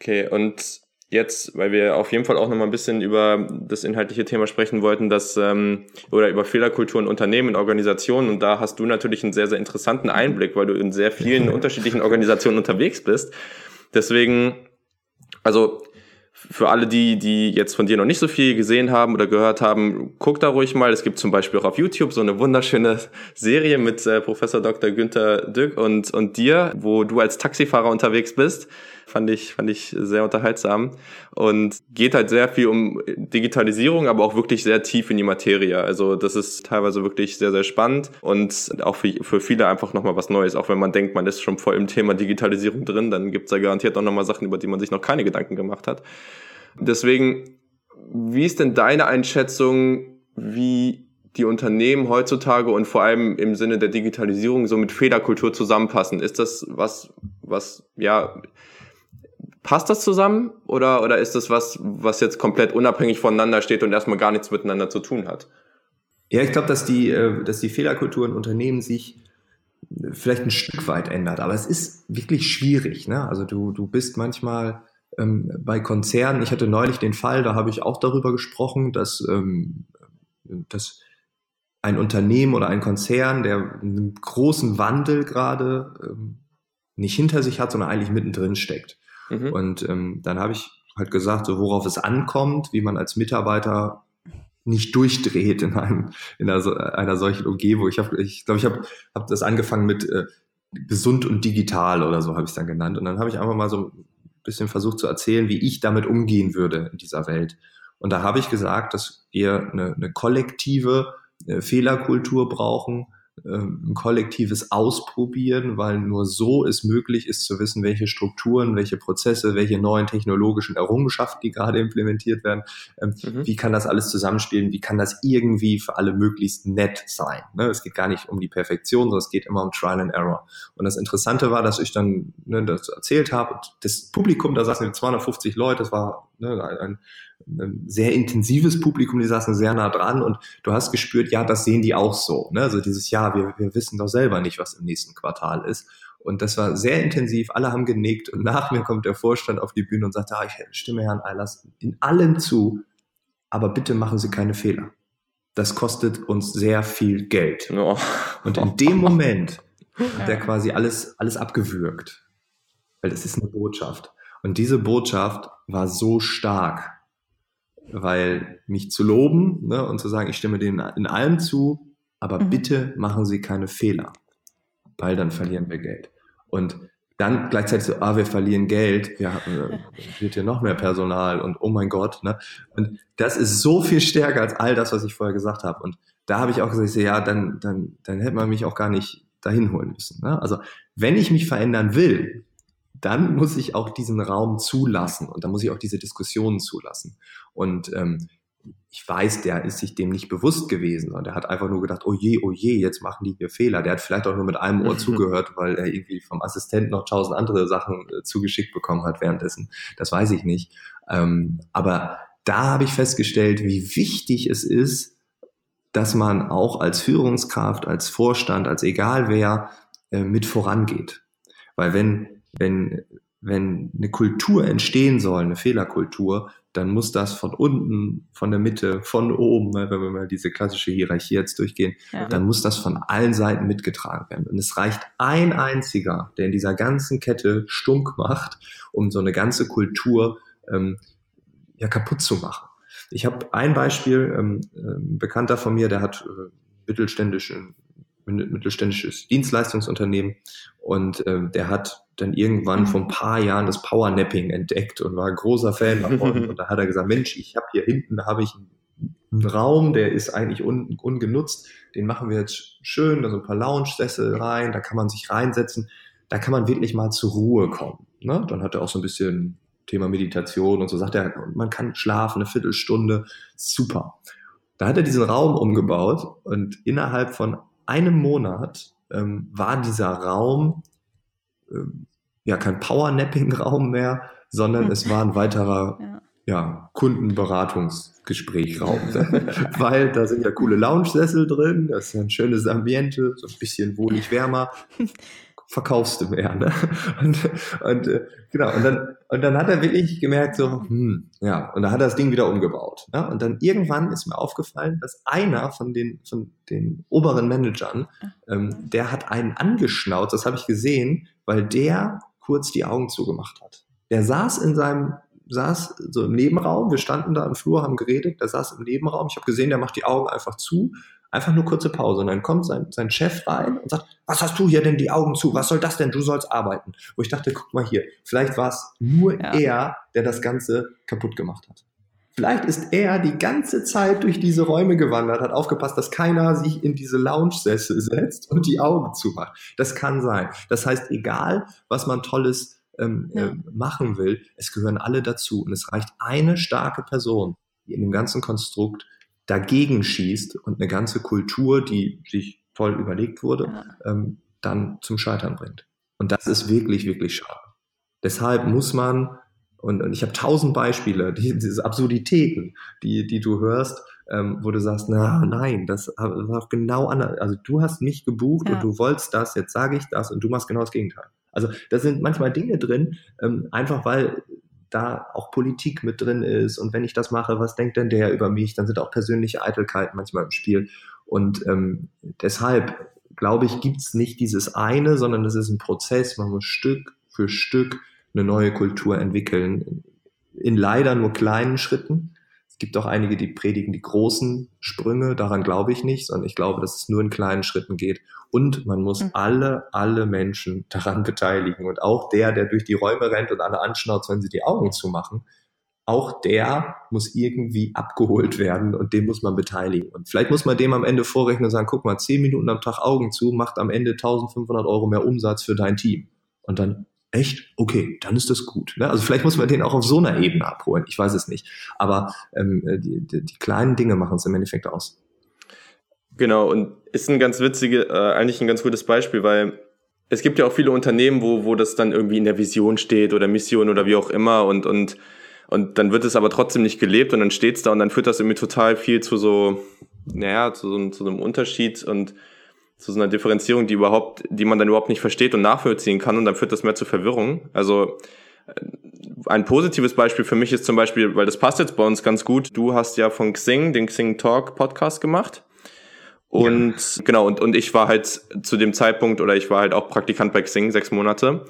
Okay, und jetzt, weil wir auf jeden Fall auch nochmal ein bisschen über das inhaltliche Thema sprechen wollten, dass ähm, oder über Fehlerkulturen Unternehmen, Organisationen und da hast du natürlich einen sehr, sehr interessanten Einblick, weil du in sehr vielen [LAUGHS] unterschiedlichen Organisationen unterwegs bist. Deswegen, also für alle die, die jetzt von dir noch nicht so viel gesehen haben oder gehört haben, guck da ruhig mal. Es gibt zum Beispiel auch auf YouTube so eine wunderschöne [LAUGHS] Serie mit äh, Professor Dr. Günther Dück und, und dir, wo du als Taxifahrer unterwegs bist. Fand ich, fand ich sehr unterhaltsam. Und geht halt sehr viel um Digitalisierung, aber auch wirklich sehr tief in die Materie. Also das ist teilweise wirklich sehr, sehr spannend und auch für, für viele einfach nochmal was Neues. Auch wenn man denkt, man ist schon voll im Thema Digitalisierung drin, dann gibt's da garantiert auch nochmal Sachen, über die man sich noch keine Gedanken gemacht hat. Deswegen, wie ist denn deine Einschätzung, wie die Unternehmen heutzutage und vor allem im Sinne der Digitalisierung so mit Fehlerkultur zusammenpassen? Ist das was, was, ja, Passt das zusammen oder, oder ist das was, was jetzt komplett unabhängig voneinander steht und erstmal gar nichts miteinander zu tun hat? Ja, ich glaube, dass die, äh, dass die Fehlerkultur in Unternehmen sich äh, vielleicht ein Stück weit ändert, aber es ist wirklich schwierig. Ne? Also du, du bist manchmal ähm, bei Konzernen, ich hatte neulich den Fall, da habe ich auch darüber gesprochen, dass, ähm, dass ein Unternehmen oder ein Konzern, der einen großen Wandel gerade ähm, nicht hinter sich hat, sondern eigentlich mittendrin steckt. Mhm. Und ähm, dann habe ich halt gesagt, so worauf es ankommt, wie man als Mitarbeiter nicht durchdreht in, einem, in einer, einer solchen Umgebung. Ich glaube, ich, glaub, ich habe hab das angefangen mit äh, gesund und digital oder so habe ich es dann genannt. Und dann habe ich einfach mal so ein bisschen versucht zu erzählen, wie ich damit umgehen würde in dieser Welt. Und da habe ich gesagt, dass wir eine, eine kollektive äh, Fehlerkultur brauchen, ein kollektives Ausprobieren, weil nur so es möglich ist zu wissen, welche Strukturen, welche Prozesse, welche neuen technologischen Errungenschaften, die gerade implementiert werden, ähm, mhm. wie kann das alles zusammenspielen, wie kann das irgendwie für alle möglichst nett sein. Ne? Es geht gar nicht um die Perfektion, sondern es geht immer um Trial and Error. Und das Interessante war, dass ich dann ne, das erzählt habe das Publikum, da saßen 250 Leute, das war ne, ein sehr intensives Publikum, die saßen sehr nah dran und du hast gespürt, ja, das sehen die auch so. Ne? Also dieses Jahr, wir, wir wissen doch selber nicht, was im nächsten Quartal ist. Und das war sehr intensiv, alle haben genickt und nach mir kommt der Vorstand auf die Bühne und sagt, ah, ich stimme Herrn Eilers in allem zu, aber bitte machen Sie keine Fehler. Das kostet uns sehr viel Geld. Oh. Und in dem [LAUGHS] Moment hat er quasi alles, alles abgewürgt. Weil das ist eine Botschaft. Und diese Botschaft war so stark, weil mich zu loben ne, und zu sagen, ich stimme denen in allem zu, aber mhm. bitte machen Sie keine Fehler, weil dann verlieren wir Geld. Und dann gleichzeitig so, ah, wir verlieren Geld, ja, äh, wird hier noch mehr Personal und oh mein Gott, ne? Und das ist so viel stärker als all das, was ich vorher gesagt habe. Und da habe ich auch gesagt, ja, dann, dann, dann hätte man mich auch gar nicht dahin holen müssen. Ne? Also wenn ich mich verändern will, dann muss ich auch diesen Raum zulassen und dann muss ich auch diese Diskussionen zulassen. Und ähm, ich weiß, der ist sich dem nicht bewusst gewesen und der hat einfach nur gedacht, oh je, oh je, jetzt machen die hier Fehler. Der hat vielleicht auch nur mit einem Ohr [LAUGHS] zugehört, weil er irgendwie vom Assistenten noch tausend andere Sachen äh, zugeschickt bekommen hat währenddessen. Das weiß ich nicht. Ähm, aber da habe ich festgestellt, wie wichtig es ist, dass man auch als Führungskraft, als Vorstand, als egal wer äh, mit vorangeht. Weil wenn wenn, wenn eine Kultur entstehen soll, eine Fehlerkultur, dann muss das von unten, von der Mitte, von oben, ne, wenn wir mal diese klassische Hierarchie jetzt durchgehen, ja. dann muss das von allen Seiten mitgetragen werden. Und es reicht ein einziger, der in dieser ganzen Kette stunk macht, um so eine ganze Kultur ähm, ja kaputt zu machen. Ich habe ein Beispiel, ähm, ein Bekannter von mir, der hat äh, mittelständische mittelständisches Dienstleistungsunternehmen und äh, der hat dann irgendwann vor ein paar Jahren das Powernapping entdeckt und war ein großer Fan davon. [LAUGHS] und da hat er gesagt, Mensch, ich habe hier hinten habe ich ein einen Raum, der ist eigentlich un, ungenutzt, den machen wir jetzt schön, da so ein paar Lounge-Sessel rein, da kann man sich reinsetzen, da kann man wirklich mal zur Ruhe kommen. Ne? Dann hat er auch so ein bisschen Thema Meditation und so sagt er, man kann schlafen, eine Viertelstunde, super. Da hat er diesen Raum umgebaut und innerhalb von einem Monat ähm, war dieser Raum ähm, ja kein Powernapping-Raum mehr, sondern es war ein weiterer [LAUGHS] ja. ja Kundenberatungsgesprächraum, [LAUGHS] weil da sind ja coole Lounge-Sessel drin, das ist ein schönes Ambiente, so ein bisschen wohlig wärmer [LAUGHS] verkaufst du mehr. Ne? Und, und äh, genau, und dann, und dann hat er wirklich gemerkt, so, hm, ja, und dann hat er das Ding wieder umgebaut. Ne? Und dann irgendwann ist mir aufgefallen, dass einer von den, von den oberen Managern, ähm, der hat einen angeschnauzt, das habe ich gesehen, weil der kurz die Augen zugemacht hat. Der saß in seinem saß so im Nebenraum, wir standen da im Flur, haben geredet, der saß im Nebenraum, ich habe gesehen, der macht die Augen einfach zu Einfach nur kurze Pause. Und dann kommt sein, sein Chef rein und sagt, was hast du hier denn die Augen zu? Was soll das denn? Du sollst arbeiten. Wo ich dachte, guck mal hier, vielleicht war es nur ja. er, der das Ganze kaputt gemacht hat. Vielleicht ist er die ganze Zeit durch diese Räume gewandert, hat aufgepasst, dass keiner sich in diese Lounge-Sessel setzt und die Augen zumacht. Das kann sein. Das heißt, egal, was man Tolles ähm, ja. äh, machen will, es gehören alle dazu. Und es reicht eine starke Person, die in dem ganzen Konstrukt dagegen schießt und eine ganze Kultur, die sich voll überlegt wurde, ja. ähm, dann zum Scheitern bringt. Und das ist wirklich, wirklich schade. Deshalb muss man, und, und ich habe tausend Beispiele, [LAUGHS] die, diese Absurditäten, die, die du hörst, ähm, wo du sagst, na nein, das war genau anders. Also du hast mich gebucht ja. und du wolltest das, jetzt sage ich das und du machst genau das Gegenteil. Also da sind manchmal Dinge drin, ähm, einfach weil da auch Politik mit drin ist und wenn ich das mache, was denkt denn der über mich? Dann sind auch persönliche Eitelkeiten manchmal im Spiel. Und ähm, deshalb glaube ich, gibt's nicht dieses eine, sondern es ist ein Prozess. Man muss Stück für Stück eine neue Kultur entwickeln. In leider nur kleinen Schritten. Es gibt auch einige, die predigen die großen Sprünge. Daran glaube ich nicht, sondern ich glaube, dass es nur in kleinen Schritten geht. Und man muss mhm. alle, alle Menschen [LAUGHS] daran beteiligen. Und auch der, der durch die Räume rennt und alle anschnauzt, wenn sie die Augen zumachen, auch der muss irgendwie abgeholt werden und den muss man beteiligen. Und vielleicht muss man dem am Ende vorrechnen und sagen, guck mal, zehn Minuten am Tag Augen zu, macht am Ende 1500 Euro mehr Umsatz für dein Team. Und dann, echt? Okay, dann ist das gut. Ne? Also vielleicht muss man den auch auf so einer Ebene abholen. Ich weiß es nicht. Aber ähm, die, die, die kleinen Dinge machen es im Endeffekt aus. Genau, und ist ein ganz witzige, äh, eigentlich ein ganz gutes Beispiel, weil es gibt ja auch viele Unternehmen, wo, wo das dann irgendwie in der Vision steht oder Mission oder wie auch immer und, und, und dann wird es aber trotzdem nicht gelebt und dann steht's da und dann führt das irgendwie total viel zu so, naja, zu so, zu so einem Unterschied und zu so einer Differenzierung, die überhaupt, die man dann überhaupt nicht versteht und nachvollziehen kann und dann führt das mehr zu Verwirrung. Also äh, ein positives Beispiel für mich ist zum Beispiel, weil das passt jetzt bei uns ganz gut, du hast ja von Xing den Xing Talk Podcast gemacht. Und ja. genau, und, und ich war halt zu dem Zeitpunkt, oder ich war halt auch Praktikant bei Xing, sechs Monate.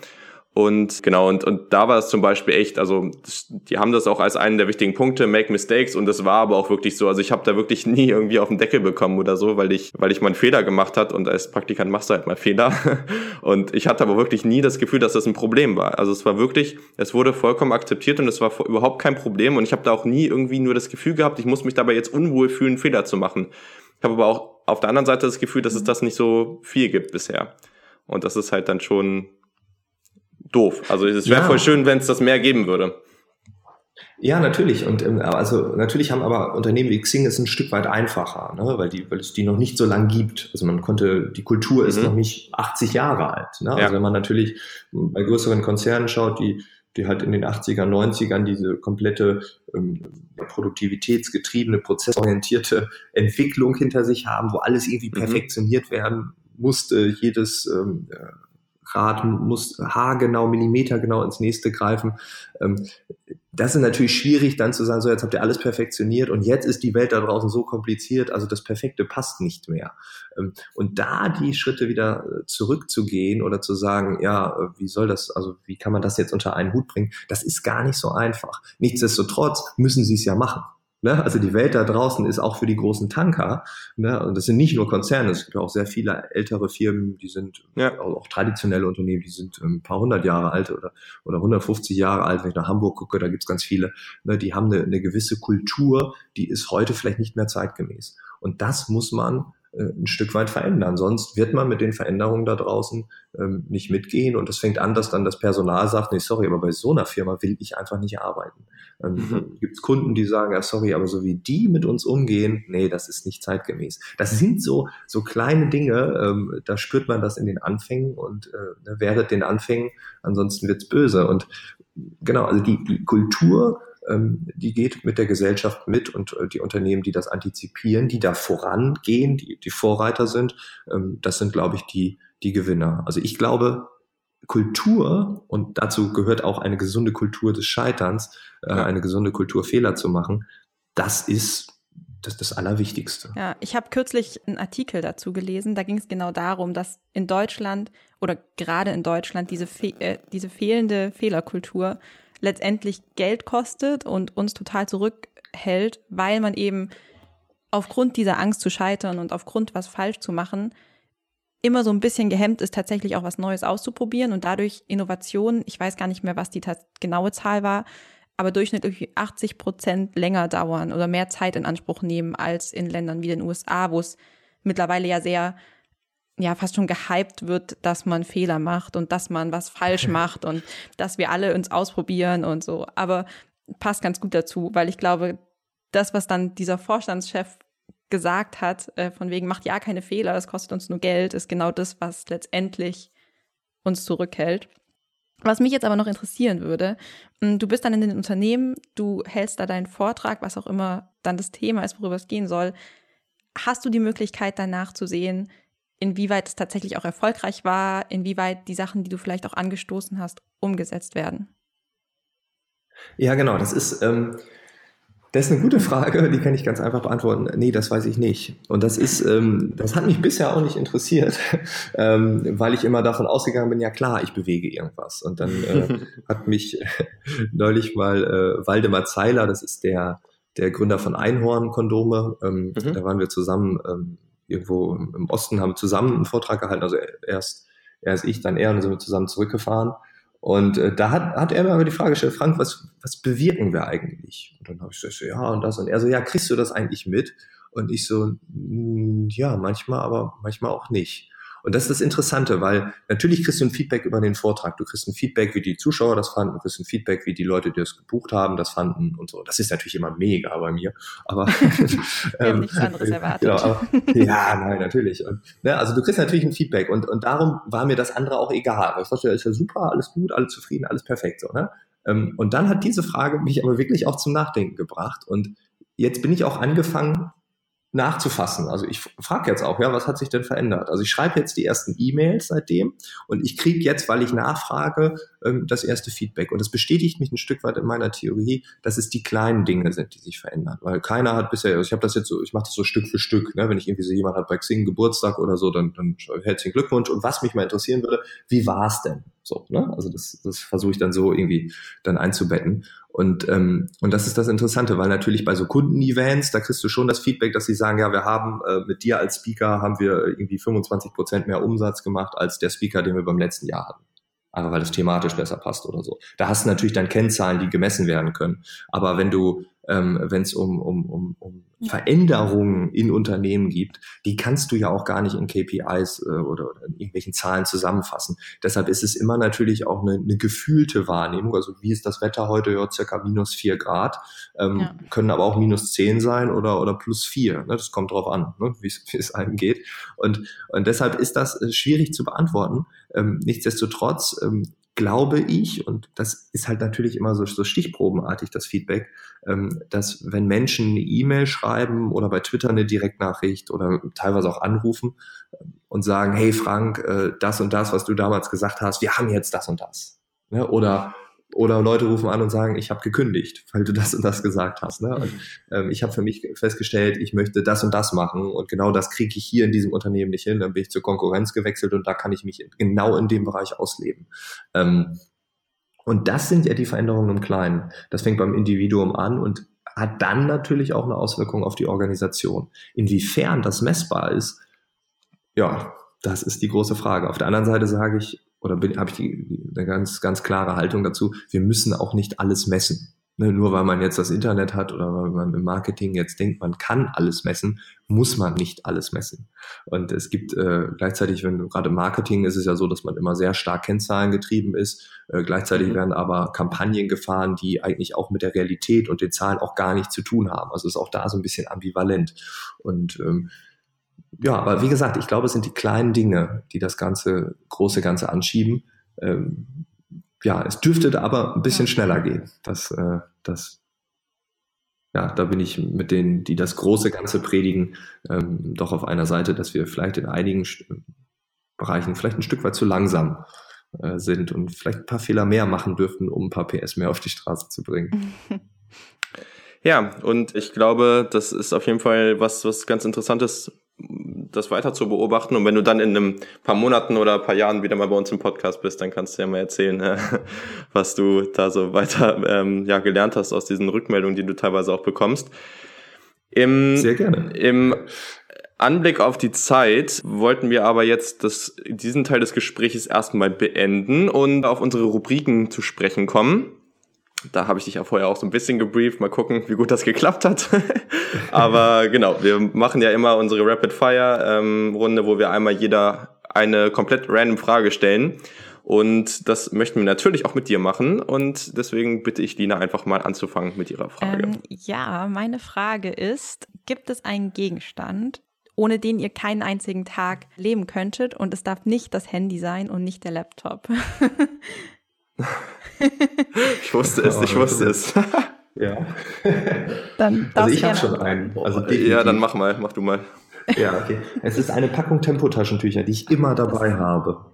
Und genau, und, und da war es zum Beispiel echt, also die haben das auch als einen der wichtigen Punkte, make mistakes, und das war aber auch wirklich so. Also ich habe da wirklich nie irgendwie auf den Deckel bekommen oder so, weil ich, weil ich mal einen Fehler gemacht hat und als Praktikant machst du halt mal Fehler. [LAUGHS] Und ich hatte aber wirklich nie das Gefühl, dass das ein Problem war. Also es war wirklich, es wurde vollkommen akzeptiert und es war überhaupt kein Problem. Und ich habe da auch nie irgendwie nur das Gefühl gehabt, ich muss mich dabei jetzt unwohl fühlen, Fehler zu machen. Ich habe aber auch auf der anderen Seite das Gefühl, dass es das nicht so viel gibt bisher. Und das ist halt dann schon doof. Also es wäre ja. voll schön, wenn es das mehr geben würde. Ja, natürlich. Und ähm, also natürlich haben aber Unternehmen wie Xing es ein Stück weit einfacher, ne? weil, die, weil es die noch nicht so lang gibt. Also man konnte, die Kultur ist mhm. noch nicht 80 Jahre alt. Ne? Ja. Also wenn man natürlich bei größeren Konzernen schaut, die die halt in den 80er, 90ern diese komplette ähm, produktivitätsgetriebene, prozessorientierte Entwicklung hinter sich haben, wo alles irgendwie mhm. perfektioniert werden musste, jedes ähm, Rad muss haargenau, millimetergenau ins nächste greifen. Ähm, das ist natürlich schwierig, dann zu sagen, so jetzt habt ihr alles perfektioniert und jetzt ist die Welt da draußen so kompliziert, also das Perfekte passt nicht mehr. Ähm, und da die Schritte wieder äh, zurückzugehen oder zu sagen, ja, äh, wie soll das, also wie kann man das jetzt unter einen Hut bringen, das ist gar nicht so einfach. Nichtsdestotrotz müssen sie es ja machen. Ne? Also die Welt da draußen ist auch für die großen Tanker. Ne? Und das sind nicht nur Konzerne, es gibt auch sehr viele ältere Firmen, die sind ja. auch, auch, traditionelle Unternehmen, die sind ein paar hundert Jahre alt oder, oder 150 Jahre alt. Wenn ich nach Hamburg gucke, da gibt's ganz viele, ne? die haben eine, eine gewisse Kultur, die ist heute vielleicht nicht mehr zeitgemäß. Und das muss man ein Stück weit verändern. Sonst wird man mit den Veränderungen da draußen ähm, nicht mitgehen. Und das fängt an, dass dann das Personal sagt, nee, sorry, aber bei so einer Firma will ich einfach nicht arbeiten. Ähm, mhm. Gibt es Kunden, die sagen, ja, sorry, aber so wie die mit uns umgehen, nee, das ist nicht zeitgemäß. Das sind so, so kleine Dinge, ähm, da spürt man das in den Anfängen und äh, werdet den Anfängen, ansonsten wird's böse. Und genau, also die, die Kultur die geht mit der Gesellschaft mit und äh, die Unternehmen, die das antizipieren, die da vorangehen, die, die Vorreiter sind, ähm, das sind, glaube ich, die, die Gewinner. Also ich glaube, Kultur, und dazu gehört auch eine gesunde Kultur des Scheiterns, äh, eine gesunde Kultur Fehler zu machen, das ist das, das Allerwichtigste. Ja, ich habe kürzlich einen Artikel dazu gelesen, da ging es genau darum, dass in Deutschland oder gerade in Deutschland diese, fe äh, diese fehlende Fehlerkultur letztendlich Geld kostet und uns total zurückhält, weil man eben aufgrund dieser Angst zu scheitern und aufgrund was falsch zu machen, immer so ein bisschen gehemmt ist, tatsächlich auch was Neues auszuprobieren und dadurch Innovationen, ich weiß gar nicht mehr, was die genaue Zahl war, aber durchschnittlich 80 Prozent länger dauern oder mehr Zeit in Anspruch nehmen als in Ländern wie den USA, wo es mittlerweile ja sehr ja fast schon gehypt wird, dass man Fehler macht und dass man was falsch macht und dass wir alle uns ausprobieren und so. Aber passt ganz gut dazu, weil ich glaube, das, was dann dieser Vorstandschef gesagt hat, äh, von wegen macht ja keine Fehler, das kostet uns nur Geld, ist genau das, was letztendlich uns zurückhält. Was mich jetzt aber noch interessieren würde, hm, du bist dann in den Unternehmen, du hältst da deinen Vortrag, was auch immer dann das Thema ist, worüber es gehen soll. Hast du die Möglichkeit danach zu sehen, inwieweit es tatsächlich auch erfolgreich war, inwieweit die Sachen, die du vielleicht auch angestoßen hast, umgesetzt werden? Ja, genau. Das ist, ähm, das ist eine gute Frage, die kann ich ganz einfach beantworten. Nee, das weiß ich nicht. Und das ist, ähm, das hat mich bisher auch nicht interessiert, [LAUGHS] ähm, weil ich immer davon ausgegangen bin, ja klar, ich bewege irgendwas. Und dann äh, [LAUGHS] hat mich [LAUGHS] neulich mal äh, Waldemar Zeiler, das ist der, der Gründer von Einhorn-Kondome, ähm, mhm. da waren wir zusammen ähm, irgendwo im Osten, haben zusammen einen Vortrag gehalten, also erst, erst ich, dann er und sind wir zusammen zurückgefahren. Und äh, da hat, hat er mir aber die Frage gestellt, Frank, was, was bewirken wir eigentlich? Und dann habe ich gesagt, ja und das. Und er so, ja, kriegst du das eigentlich mit? Und ich so, mm, ja, manchmal, aber manchmal auch nicht. Und das ist das Interessante, weil natürlich kriegst du ein Feedback über den Vortrag. Du kriegst ein Feedback, wie die Zuschauer das fanden, du kriegst ein Feedback, wie die Leute, die das gebucht haben, das fanden und so. Das ist natürlich immer mega bei mir. Aber [LAUGHS] [LAUGHS] ähm, nichts anderes [LAUGHS] erwartet. Genau, aber, ja, nein, natürlich. Und, ne, also du kriegst natürlich ein Feedback und, und darum war mir das andere auch egal. Ich dachte, ist ja super, alles gut, alles zufrieden, alles perfekt. So, ne? Ähm, und dann hat diese Frage mich aber wirklich auch zum Nachdenken gebracht. Und jetzt bin ich auch angefangen, nachzufassen. Also ich frage jetzt auch, ja, was hat sich denn verändert? Also ich schreibe jetzt die ersten E-Mails seitdem und ich kriege jetzt, weil ich nachfrage, ähm, das erste Feedback. Und das bestätigt mich ein Stück weit in meiner Theorie, dass es die kleinen Dinge sind, die sich verändern. Weil keiner hat bisher, also ich habe das jetzt so, ich mache das so Stück für Stück. Ne? Wenn ich irgendwie so jemand hat bei Xing Geburtstag oder so, dann, dann herzlichen Glückwunsch. Und was mich mal interessieren würde, wie war es denn? So, ne? Also das, das versuche ich dann so irgendwie dann einzubetten. Und, ähm, und das ist das Interessante, weil natürlich bei so Kundenevents, da kriegst du schon das Feedback, dass sie sagen, ja, wir haben äh, mit dir als Speaker haben wir irgendwie 25 Prozent mehr Umsatz gemacht als der Speaker, den wir beim letzten Jahr hatten. Einfach weil das thematisch besser passt oder so. Da hast du natürlich dann Kennzahlen, die gemessen werden können. Aber wenn du ähm, wenn es um, um, um, um Veränderungen in Unternehmen gibt, die kannst du ja auch gar nicht in KPIs äh, oder, oder in irgendwelchen Zahlen zusammenfassen. Deshalb ist es immer natürlich auch eine, eine gefühlte Wahrnehmung. Also wie ist das Wetter heute? Ja, circa minus vier Grad. Ähm, ja. Können aber auch minus zehn sein oder, oder plus vier. Ne? Das kommt drauf an, ne? wie [LAUGHS] es einem geht. Und, und deshalb ist das äh, schwierig zu beantworten. Ähm, nichtsdestotrotz ähm, glaube ich, und das ist halt natürlich immer so, so stichprobenartig, das Feedback, ähm, dass wenn Menschen eine E-Mail schreiben oder bei Twitter eine Direktnachricht oder teilweise auch anrufen äh, und sagen, hey Frank, äh, das und das, was du damals gesagt hast, wir haben jetzt das und das. Ne? Oder oder Leute rufen an und sagen, ich habe gekündigt, weil du das und das gesagt hast. Ne? Und, ähm, ich habe für mich festgestellt, ich möchte das und das machen und genau das kriege ich hier in diesem Unternehmen nicht hin. Dann bin ich zur Konkurrenz gewechselt und da kann ich mich genau in dem Bereich ausleben. Ähm, und das sind ja die Veränderungen im Kleinen. Das fängt beim Individuum an und hat dann natürlich auch eine Auswirkung auf die Organisation. Inwiefern das messbar ist, ja, das ist die große Frage. Auf der anderen Seite sage ich, oder habe ich die, die, eine ganz, ganz klare Haltung dazu, wir müssen auch nicht alles messen. Ne, nur weil man jetzt das Internet hat oder weil man im Marketing jetzt denkt, man kann alles messen, muss man nicht alles messen. Und es gibt äh, gleichzeitig, wenn gerade Marketing ist es ja so, dass man immer sehr stark Kennzahlen getrieben ist. Äh, gleichzeitig mhm. werden aber Kampagnen gefahren, die eigentlich auch mit der Realität und den Zahlen auch gar nichts zu tun haben. Also ist auch da so ein bisschen ambivalent. Und ähm, ja, aber wie gesagt, ich glaube, es sind die kleinen Dinge, die das ganze große Ganze anschieben. Ähm, ja, es dürfte aber ein bisschen schneller gehen. Das, äh, das, ja, da bin ich mit denen, die das große Ganze predigen, ähm, doch auf einer Seite, dass wir vielleicht in einigen Bereichen vielleicht ein Stück weit zu langsam äh, sind und vielleicht ein paar Fehler mehr machen dürften, um ein paar PS mehr auf die Straße zu bringen. [LAUGHS] Ja, und ich glaube, das ist auf jeden Fall was, was ganz Interessantes, das weiter zu beobachten. Und wenn du dann in einem paar Monaten oder ein paar Jahren wieder mal bei uns im Podcast bist, dann kannst du ja mal erzählen, äh, [LAUGHS] was du da so weiter ähm, ja, gelernt hast aus diesen Rückmeldungen, die du teilweise auch bekommst. Im, Sehr gerne. Im Anblick auf die Zeit wollten wir aber jetzt das, diesen Teil des Gesprächs erstmal beenden und auf unsere Rubriken zu sprechen kommen. Da habe ich dich ja vorher auch so ein bisschen gebrieft. Mal gucken, wie gut das geklappt hat. [LAUGHS] Aber genau, wir machen ja immer unsere Rapid-Fire-Runde, ähm, wo wir einmal jeder eine komplett random Frage stellen. Und das möchten wir natürlich auch mit dir machen. Und deswegen bitte ich Lina einfach mal anzufangen mit ihrer Frage. Ähm, ja, meine Frage ist, gibt es einen Gegenstand, ohne den ihr keinen einzigen Tag leben könntet? Und es darf nicht das Handy sein und nicht der Laptop. [LAUGHS] [LAUGHS] ich wusste es, ich wusste es. ja. [LAUGHS] Dann also ich habe schon einen. Also ja, dann mach mal, mach du mal. Ja, okay. Es ist eine Packung Tempotaschentücher, die ich immer dabei habe.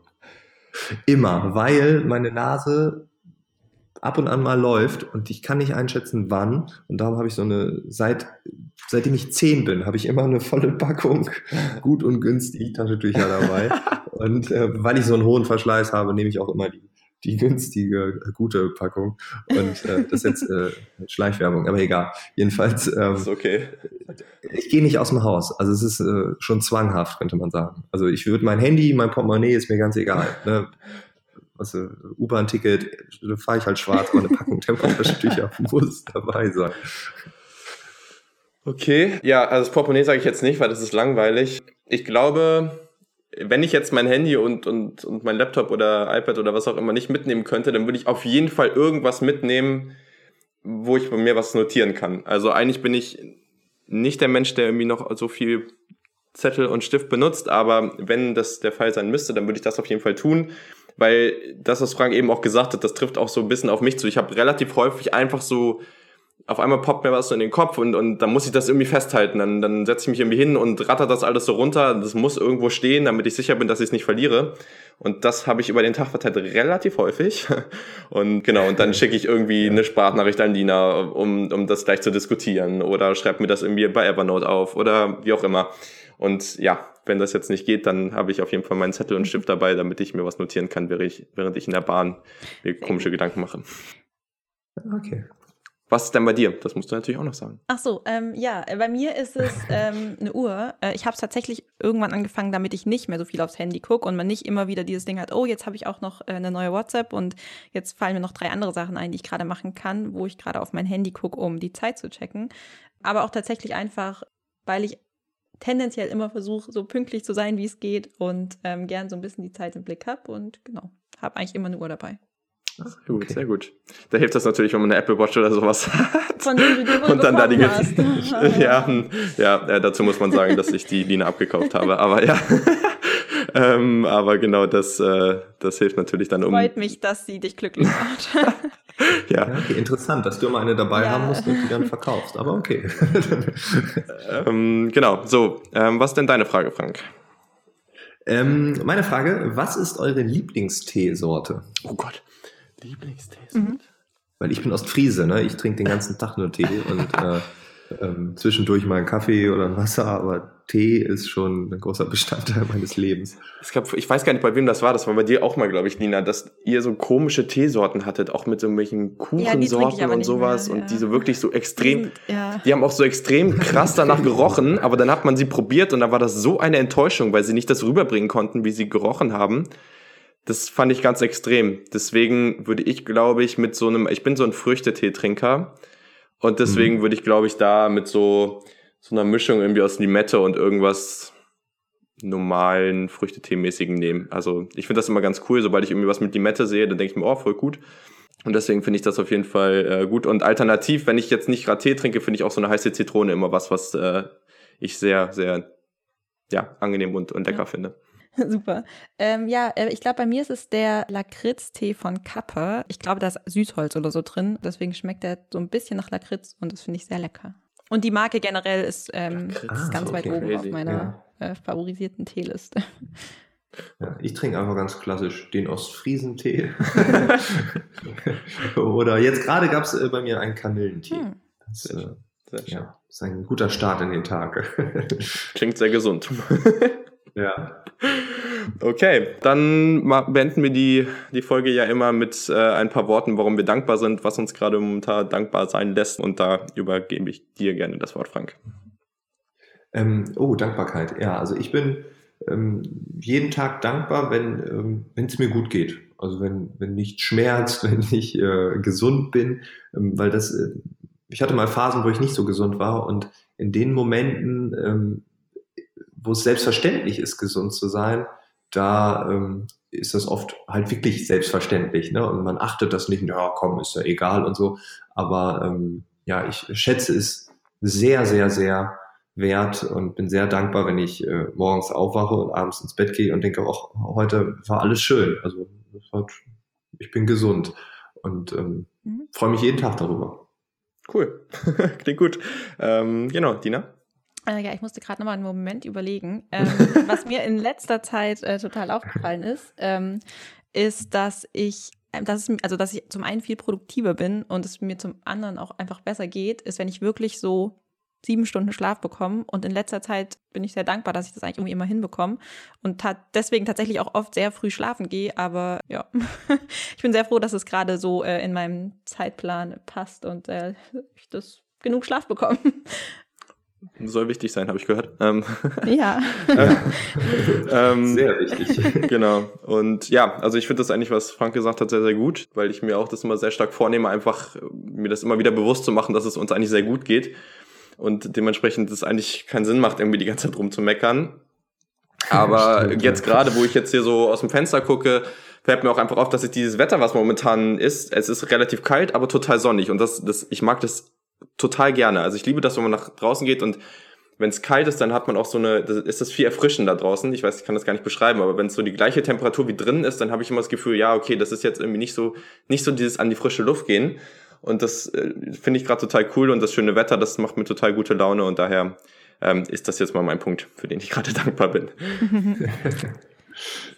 Immer, weil meine Nase ab und an mal läuft und ich kann nicht einschätzen, wann. Und darum habe ich so eine, seit, seitdem ich zehn bin, habe ich immer eine volle Packung [LAUGHS] gut und günstig Taschentücher dabei. und äh, weil ich so einen hohen Verschleiß habe, nehme ich auch immer die die günstige, gute Packung. Und äh, das ist jetzt äh, Schleichwerbung, aber egal. Jedenfalls. Ähm, ist okay. Ich gehe nicht aus dem Haus. Also es ist äh, schon zwanghaft, könnte man sagen. Also ich würde mein Handy, mein Portemonnaie ist mir ganz egal. Ne? Also U-Bahn-Ticket, da fahre ich halt schwarz, aber eine Packung Tempotaschentücher muss dabei sein. Okay, ja, also das Portemonnaie sage ich jetzt nicht, weil das ist langweilig. Ich glaube, wenn ich jetzt mein Handy und, und, und mein Laptop oder iPad oder was auch immer nicht mitnehmen könnte, dann würde ich auf jeden Fall irgendwas mitnehmen, wo ich bei mir was notieren kann. Also eigentlich bin ich nicht der Mensch, der irgendwie noch so viel Zettel und Stift benutzt, aber wenn das der Fall sein müsste, dann würde ich das auf jeden Fall tun, weil das, was Frank eben auch gesagt hat, das trifft auch so ein bisschen auf mich zu. Ich habe relativ häufig einfach so auf einmal poppt mir was so in den Kopf und, und dann muss ich das irgendwie festhalten. Dann, dann setze ich mich irgendwie hin und ratter das alles so runter. Das muss irgendwo stehen, damit ich sicher bin, dass ich es nicht verliere. Und das habe ich über den Tag verteilt relativ häufig. [LAUGHS] Und genau, und dann [LAUGHS] schicke ich irgendwie eine Sprachnachricht an Lina, um, um das gleich zu diskutieren. Oder schreibe mir das irgendwie bei Evernote auf oder wie auch immer. Und ja, wenn das jetzt nicht geht, dann habe ich auf jeden Fall meinen Zettel und Stift [LAUGHS] dabei, damit ich mir was notieren kann, während ich, während ich in der Bahn mir komische Gedanken mache. Okay. Was ist denn bei dir? Das musst du natürlich auch noch sagen. Ach so, ähm, ja, bei mir ist es [LAUGHS] ähm, eine Uhr. Äh, ich habe es tatsächlich irgendwann angefangen, damit ich nicht mehr so viel aufs Handy gucke und man nicht immer wieder dieses Ding hat, oh, jetzt habe ich auch noch äh, eine neue WhatsApp und jetzt fallen mir noch drei andere Sachen ein, die ich gerade machen kann, wo ich gerade auf mein Handy gucke, um die Zeit zu checken. Aber auch tatsächlich einfach, weil ich tendenziell immer versuche, so pünktlich zu sein, wie es geht und ähm, gern so ein bisschen die Zeit im Blick habe und genau, habe eigentlich immer eine Uhr dabei. Ach, gut, okay. sehr gut. Da hilft das natürlich, wenn man eine Apple Watch oder sowas [LAUGHS] hat. Von dem du Und dann da die hast. [LAUGHS] [LAUGHS] ja, ja, ja, dazu muss man sagen, dass ich die Line abgekauft habe. Aber ja. ähm, aber genau, das, äh, das hilft natürlich dann um. Freut mich, dass sie dich glücklich macht. ja. ja okay, interessant, dass du immer eine dabei ja. haben musst und die dann verkaufst. Aber okay. ähm, genau, so. Ähm, was ist denn deine Frage, Frank? Ähm, meine Frage, was ist eure Lieblingsteesorte? Oh Gott. Lieblingstee. Mhm. Weil ich bin Ostfriese, ne? Ich trinke den ganzen Tag nur Tee und äh, ähm, zwischendurch mal einen Kaffee oder ein Wasser, aber Tee ist schon ein großer Bestandteil [LAUGHS] meines Lebens. Es gab, ich weiß gar nicht, bei wem das war. Das war bei dir auch mal, glaube ich, Nina, dass ihr so komische Teesorten hattet, auch mit so irgendwelchen Kuchensorten ja, und sowas mehr, ja. und die so wirklich so extrem, ja. die haben auch so extrem krass danach [LAUGHS] gerochen, aber dann hat man sie probiert und dann war das so eine Enttäuschung, weil sie nicht das rüberbringen konnten, wie sie gerochen haben. Das fand ich ganz extrem. Deswegen würde ich, glaube ich, mit so einem, ich bin so ein Früchteteetrinker und deswegen mhm. würde ich, glaube ich, da mit so so einer Mischung irgendwie aus Limette und irgendwas normalen Früchtetee-mäßigen nehmen. Also ich finde das immer ganz cool, sobald ich irgendwie was mit Limette sehe, dann denke ich mir, oh, voll gut. Und deswegen finde ich das auf jeden Fall äh, gut. Und alternativ, wenn ich jetzt nicht gerade Tee trinke, finde ich auch so eine heiße Zitrone immer was, was äh, ich sehr, sehr ja, angenehm und, und lecker ja. finde. [LAUGHS] Super. Ähm, ja, äh, ich glaube, bei mir ist es der Lakritz-Tee von Kappe. Ich glaube, da ist Süßholz oder so drin. Deswegen schmeckt der so ein bisschen nach Lakritz und das finde ich sehr lecker. Und die Marke generell ist, ähm, ist ganz ah, weit oben auf meiner ja. äh, favorisierten Teeliste. Ja, ich trinke einfach ganz klassisch den Ostfriesentee. [LAUGHS] [LAUGHS] Oder jetzt gerade gab es äh, bei mir einen Kamillentee. Hm. Das äh, ja, ist ein guter Start in den Tag. Klingt sehr gesund. Ja. Okay, dann beenden wir die, die Folge ja immer mit äh, ein paar Worten, warum wir dankbar sind, was uns gerade momentan dankbar sein lässt. Und da übergebe ich dir gerne das Wort, Frank. Ähm, oh, Dankbarkeit. Ja, also ich bin ähm, jeden Tag dankbar, wenn ähm, es mir gut geht. Also wenn, wenn nicht schmerzt, [LAUGHS] wenn ich äh, gesund bin, ähm, weil das, äh, ich hatte mal Phasen, wo ich nicht so gesund war und in den Momenten, ähm, wo es selbstverständlich ist, gesund zu sein, da ähm, ist das oft halt wirklich selbstverständlich, ne? Und man achtet das nicht, ja, komm, ist ja egal und so. Aber ähm, ja, ich schätze es sehr, sehr, sehr wert und bin sehr dankbar, wenn ich äh, morgens aufwache und abends ins Bett gehe und denke, auch heute war alles schön. Also hat, ich bin gesund und ähm, mhm. freue mich jeden Tag darüber. Cool, [LAUGHS] klingt gut. Ähm, genau, Dina. Äh, ja, ich musste gerade nochmal einen Moment überlegen. Ähm, [LAUGHS] was mir in letzter Zeit äh, total aufgefallen ist, ähm, ist, dass ich, äh, dass es, also dass ich zum einen viel produktiver bin und es mir zum anderen auch einfach besser geht, ist, wenn ich wirklich so sieben Stunden Schlaf bekomme. Und in letzter Zeit bin ich sehr dankbar, dass ich das eigentlich irgendwie immer hinbekomme und deswegen tatsächlich auch oft sehr früh schlafen gehe. Aber ja, [LAUGHS] ich bin sehr froh, dass es gerade so äh, in meinem Zeitplan passt und äh, ich das genug Schlaf bekomme. Soll wichtig sein, habe ich gehört. Ähm, ja. [LAUGHS] ähm, sehr wichtig. [LAUGHS] Genau. Und ja, also ich finde das eigentlich, was Frank gesagt hat, sehr, sehr gut, weil ich mir auch das immer sehr stark vornehme, einfach mir das immer wieder bewusst zu machen, dass es uns eigentlich sehr gut geht. Und dementsprechend es eigentlich keinen Sinn macht, irgendwie die ganze Zeit rumzumeckern. Aber Stimmt, jetzt ja. gerade, wo ich jetzt hier so aus dem Fenster gucke, fällt mir auch einfach auf, dass ich dieses Wetter, was momentan ist, es ist relativ kalt, aber total sonnig. Und das, das, ich mag das total gerne. Also ich liebe das, wenn man nach draußen geht und wenn es kalt ist, dann hat man auch so eine, das ist das viel erfrischend da draußen. Ich weiß, ich kann das gar nicht beschreiben, aber wenn es so die gleiche Temperatur wie drinnen ist, dann habe ich immer das Gefühl, ja, okay, das ist jetzt irgendwie nicht so, nicht so dieses an die frische Luft gehen. Und das äh, finde ich gerade total cool und das schöne Wetter, das macht mir total gute Laune und daher ähm, ist das jetzt mal mein Punkt, für den ich gerade [LAUGHS] dankbar bin. [LAUGHS]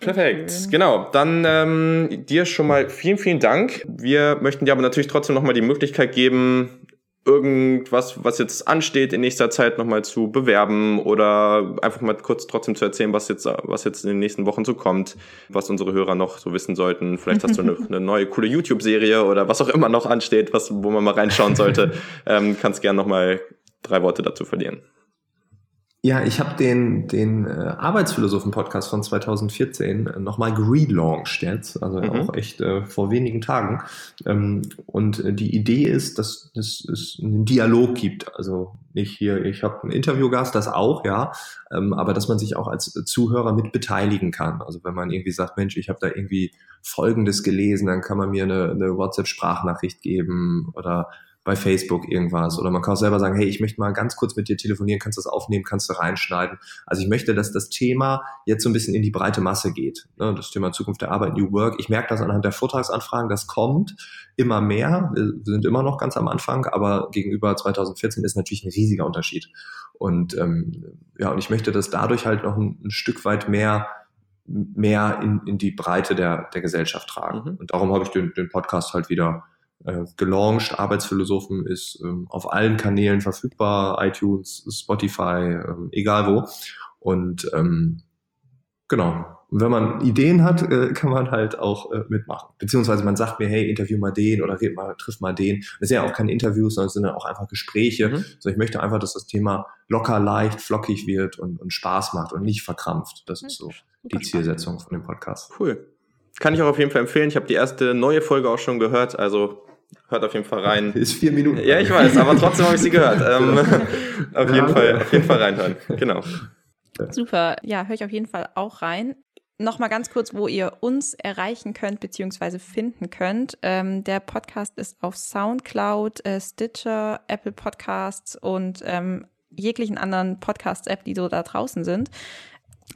Perfekt, genau. Dann ähm, dir schon mal vielen, vielen Dank. Wir möchten dir aber natürlich trotzdem nochmal die Möglichkeit geben, irgendwas, was jetzt ansteht, in nächster Zeit nochmal zu bewerben oder einfach mal kurz trotzdem zu erzählen, was jetzt, was jetzt in den nächsten Wochen so kommt, was unsere Hörer noch so wissen sollten. Vielleicht hast du eine, [LAUGHS] eine neue coole YouTube-Serie oder was auch immer noch ansteht, was, wo man mal reinschauen sollte. [LAUGHS] ähm, kannst gern nochmal drei Worte dazu verlieren. Ja, ich habe den, den äh, Arbeitsphilosophen-Podcast von 2014 äh, nochmal gelauncht jetzt, also mhm. auch echt äh, vor wenigen Tagen. Ähm, und äh, die Idee ist, dass, dass es einen Dialog gibt. Also nicht hier, ich habe einen Interviewgast, das auch, ja, ähm, aber dass man sich auch als Zuhörer mit beteiligen kann. Also wenn man irgendwie sagt, Mensch, ich habe da irgendwie Folgendes gelesen, dann kann man mir eine, eine WhatsApp-Sprachnachricht geben oder bei Facebook irgendwas. Oder man kann auch selber sagen, hey, ich möchte mal ganz kurz mit dir telefonieren, kannst du das aufnehmen, kannst du reinschneiden. Also ich möchte, dass das Thema jetzt so ein bisschen in die breite Masse geht. Ne? Das Thema Zukunft der Arbeit, New Work. Ich merke das anhand der Vortragsanfragen, das kommt immer mehr. Wir sind immer noch ganz am Anfang, aber gegenüber 2014 ist natürlich ein riesiger Unterschied. Und ähm, ja, und ich möchte das dadurch halt noch ein, ein Stück weit mehr mehr in, in die Breite der, der Gesellschaft tragen. Mhm. Und darum habe ich den, den Podcast halt wieder äh, gelauncht. Arbeitsphilosophen ist ähm, auf allen Kanälen verfügbar, iTunes, Spotify, ähm, egal wo. Und ähm, genau, und wenn man Ideen hat, äh, kann man halt auch äh, mitmachen. Beziehungsweise man sagt mir, hey, interview mal den oder red mal, triff mal den. Das sind ja auch keine Interviews, sondern es sind auch einfach Gespräche. Mhm. Also ich möchte einfach, dass das Thema locker, leicht, flockig wird und, und Spaß macht und nicht verkrampft. Das ist so die Zielsetzung von dem Podcast. Cool. Kann ich auch auf jeden Fall empfehlen. Ich habe die erste neue Folge auch schon gehört. Also hört auf jeden Fall rein. Ist vier Minuten. Ja, ich weiß, aber trotzdem habe ich sie gehört. [LAUGHS] Ähm, auf jeden Fall, auf jeden Fall reinhören. Genau. Super. Ja, höre ich auf jeden Fall auch rein. Nochmal ganz kurz, wo ihr uns erreichen könnt bzw. finden könnt. Ähm, der Podcast ist auf Soundcloud, äh, Stitcher, Apple Podcasts und ähm, jeglichen anderen Podcast-App, die so da draußen sind.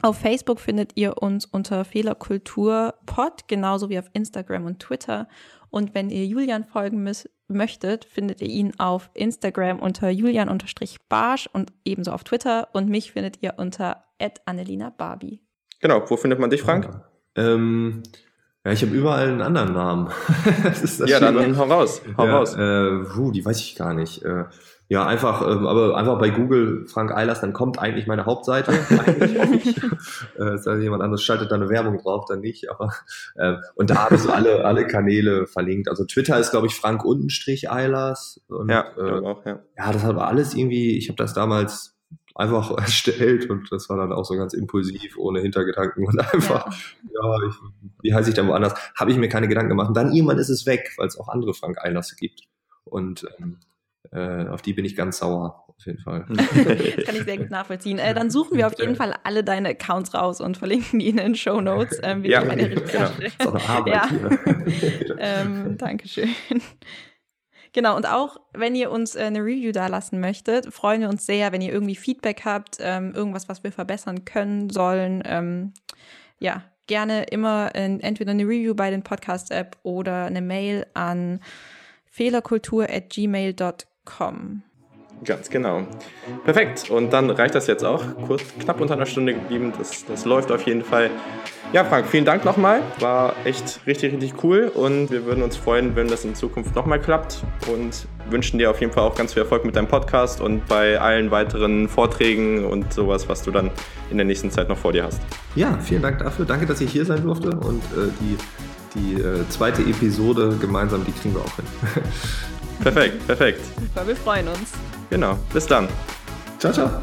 Auf Facebook findet ihr uns unter Fehlerkultur Pod, genauso wie auf Instagram und Twitter. Und wenn ihr Julian folgen möchtet, findet ihr ihn auf Instagram unter julian-barsch und ebenso auf Twitter. Und mich findet ihr unter Annelina Barbie. Genau, wo findet man dich, Frank? Ähm, ja, ich habe überall einen anderen Namen. [LAUGHS] ja, dann hau raus. Hau ja, raus. Äh, puh, die weiß ich gar nicht. Äh, ja, einfach, ähm, aber einfach bei Google Frank Eilers, dann kommt eigentlich meine Hauptseite. eigentlich [LAUGHS] äh, jemand anderes schaltet da eine Werbung drauf, dann nicht. Aber äh, und da habe ich so alle alle Kanäle verlinkt. Also Twitter ist glaube ich Frank Untenstrich Eilers. Und, ja, äh, auch, ja. Ja, das war alles irgendwie. Ich habe das damals einfach [LAUGHS] erstellt und das war dann auch so ganz impulsiv, ohne Hintergedanken und einfach, ja, ja ich, wie heiße ich dann woanders, habe ich mir keine Gedanken gemacht. Und dann irgendwann ist es weg, weil es auch andere Frank Einlasse gibt. Und ähm, äh, auf die bin ich ganz sauer, auf jeden Fall. [LAUGHS] das kann ich sehr gut nachvollziehen. Äh, dann suchen wir auf jeden Fall alle deine Accounts raus und verlinken die in den Show Notes. Ähm, ja, genau. Das ist auch eine Arbeit ja. hier. [LAUGHS] ähm, Dankeschön. Genau, und auch wenn ihr uns äh, eine Review da lassen möchtet, freuen wir uns sehr, wenn ihr irgendwie Feedback habt, ähm, irgendwas, was wir verbessern können sollen. Ähm, ja, gerne immer in, entweder eine Review bei den Podcast-App oder eine Mail an fehlerkultur.gmail.com. Ganz genau. Perfekt. Und dann reicht das jetzt auch. Kurz, knapp unter einer Stunde geblieben. Das, das läuft auf jeden Fall. Ja, Frank, vielen Dank nochmal. War echt richtig, richtig cool und wir würden uns freuen, wenn das in Zukunft nochmal klappt und wünschen dir auf jeden Fall auch ganz viel Erfolg mit deinem Podcast und bei allen weiteren Vorträgen und sowas, was du dann in der nächsten Zeit noch vor dir hast. Ja, vielen Dank dafür. Danke, dass ich hier sein durfte und äh, die, die äh, zweite Episode gemeinsam, die kriegen wir auch hin. [LAUGHS] perfekt, perfekt. Super, wir freuen uns. Genau, bis dann. Ciao, ciao.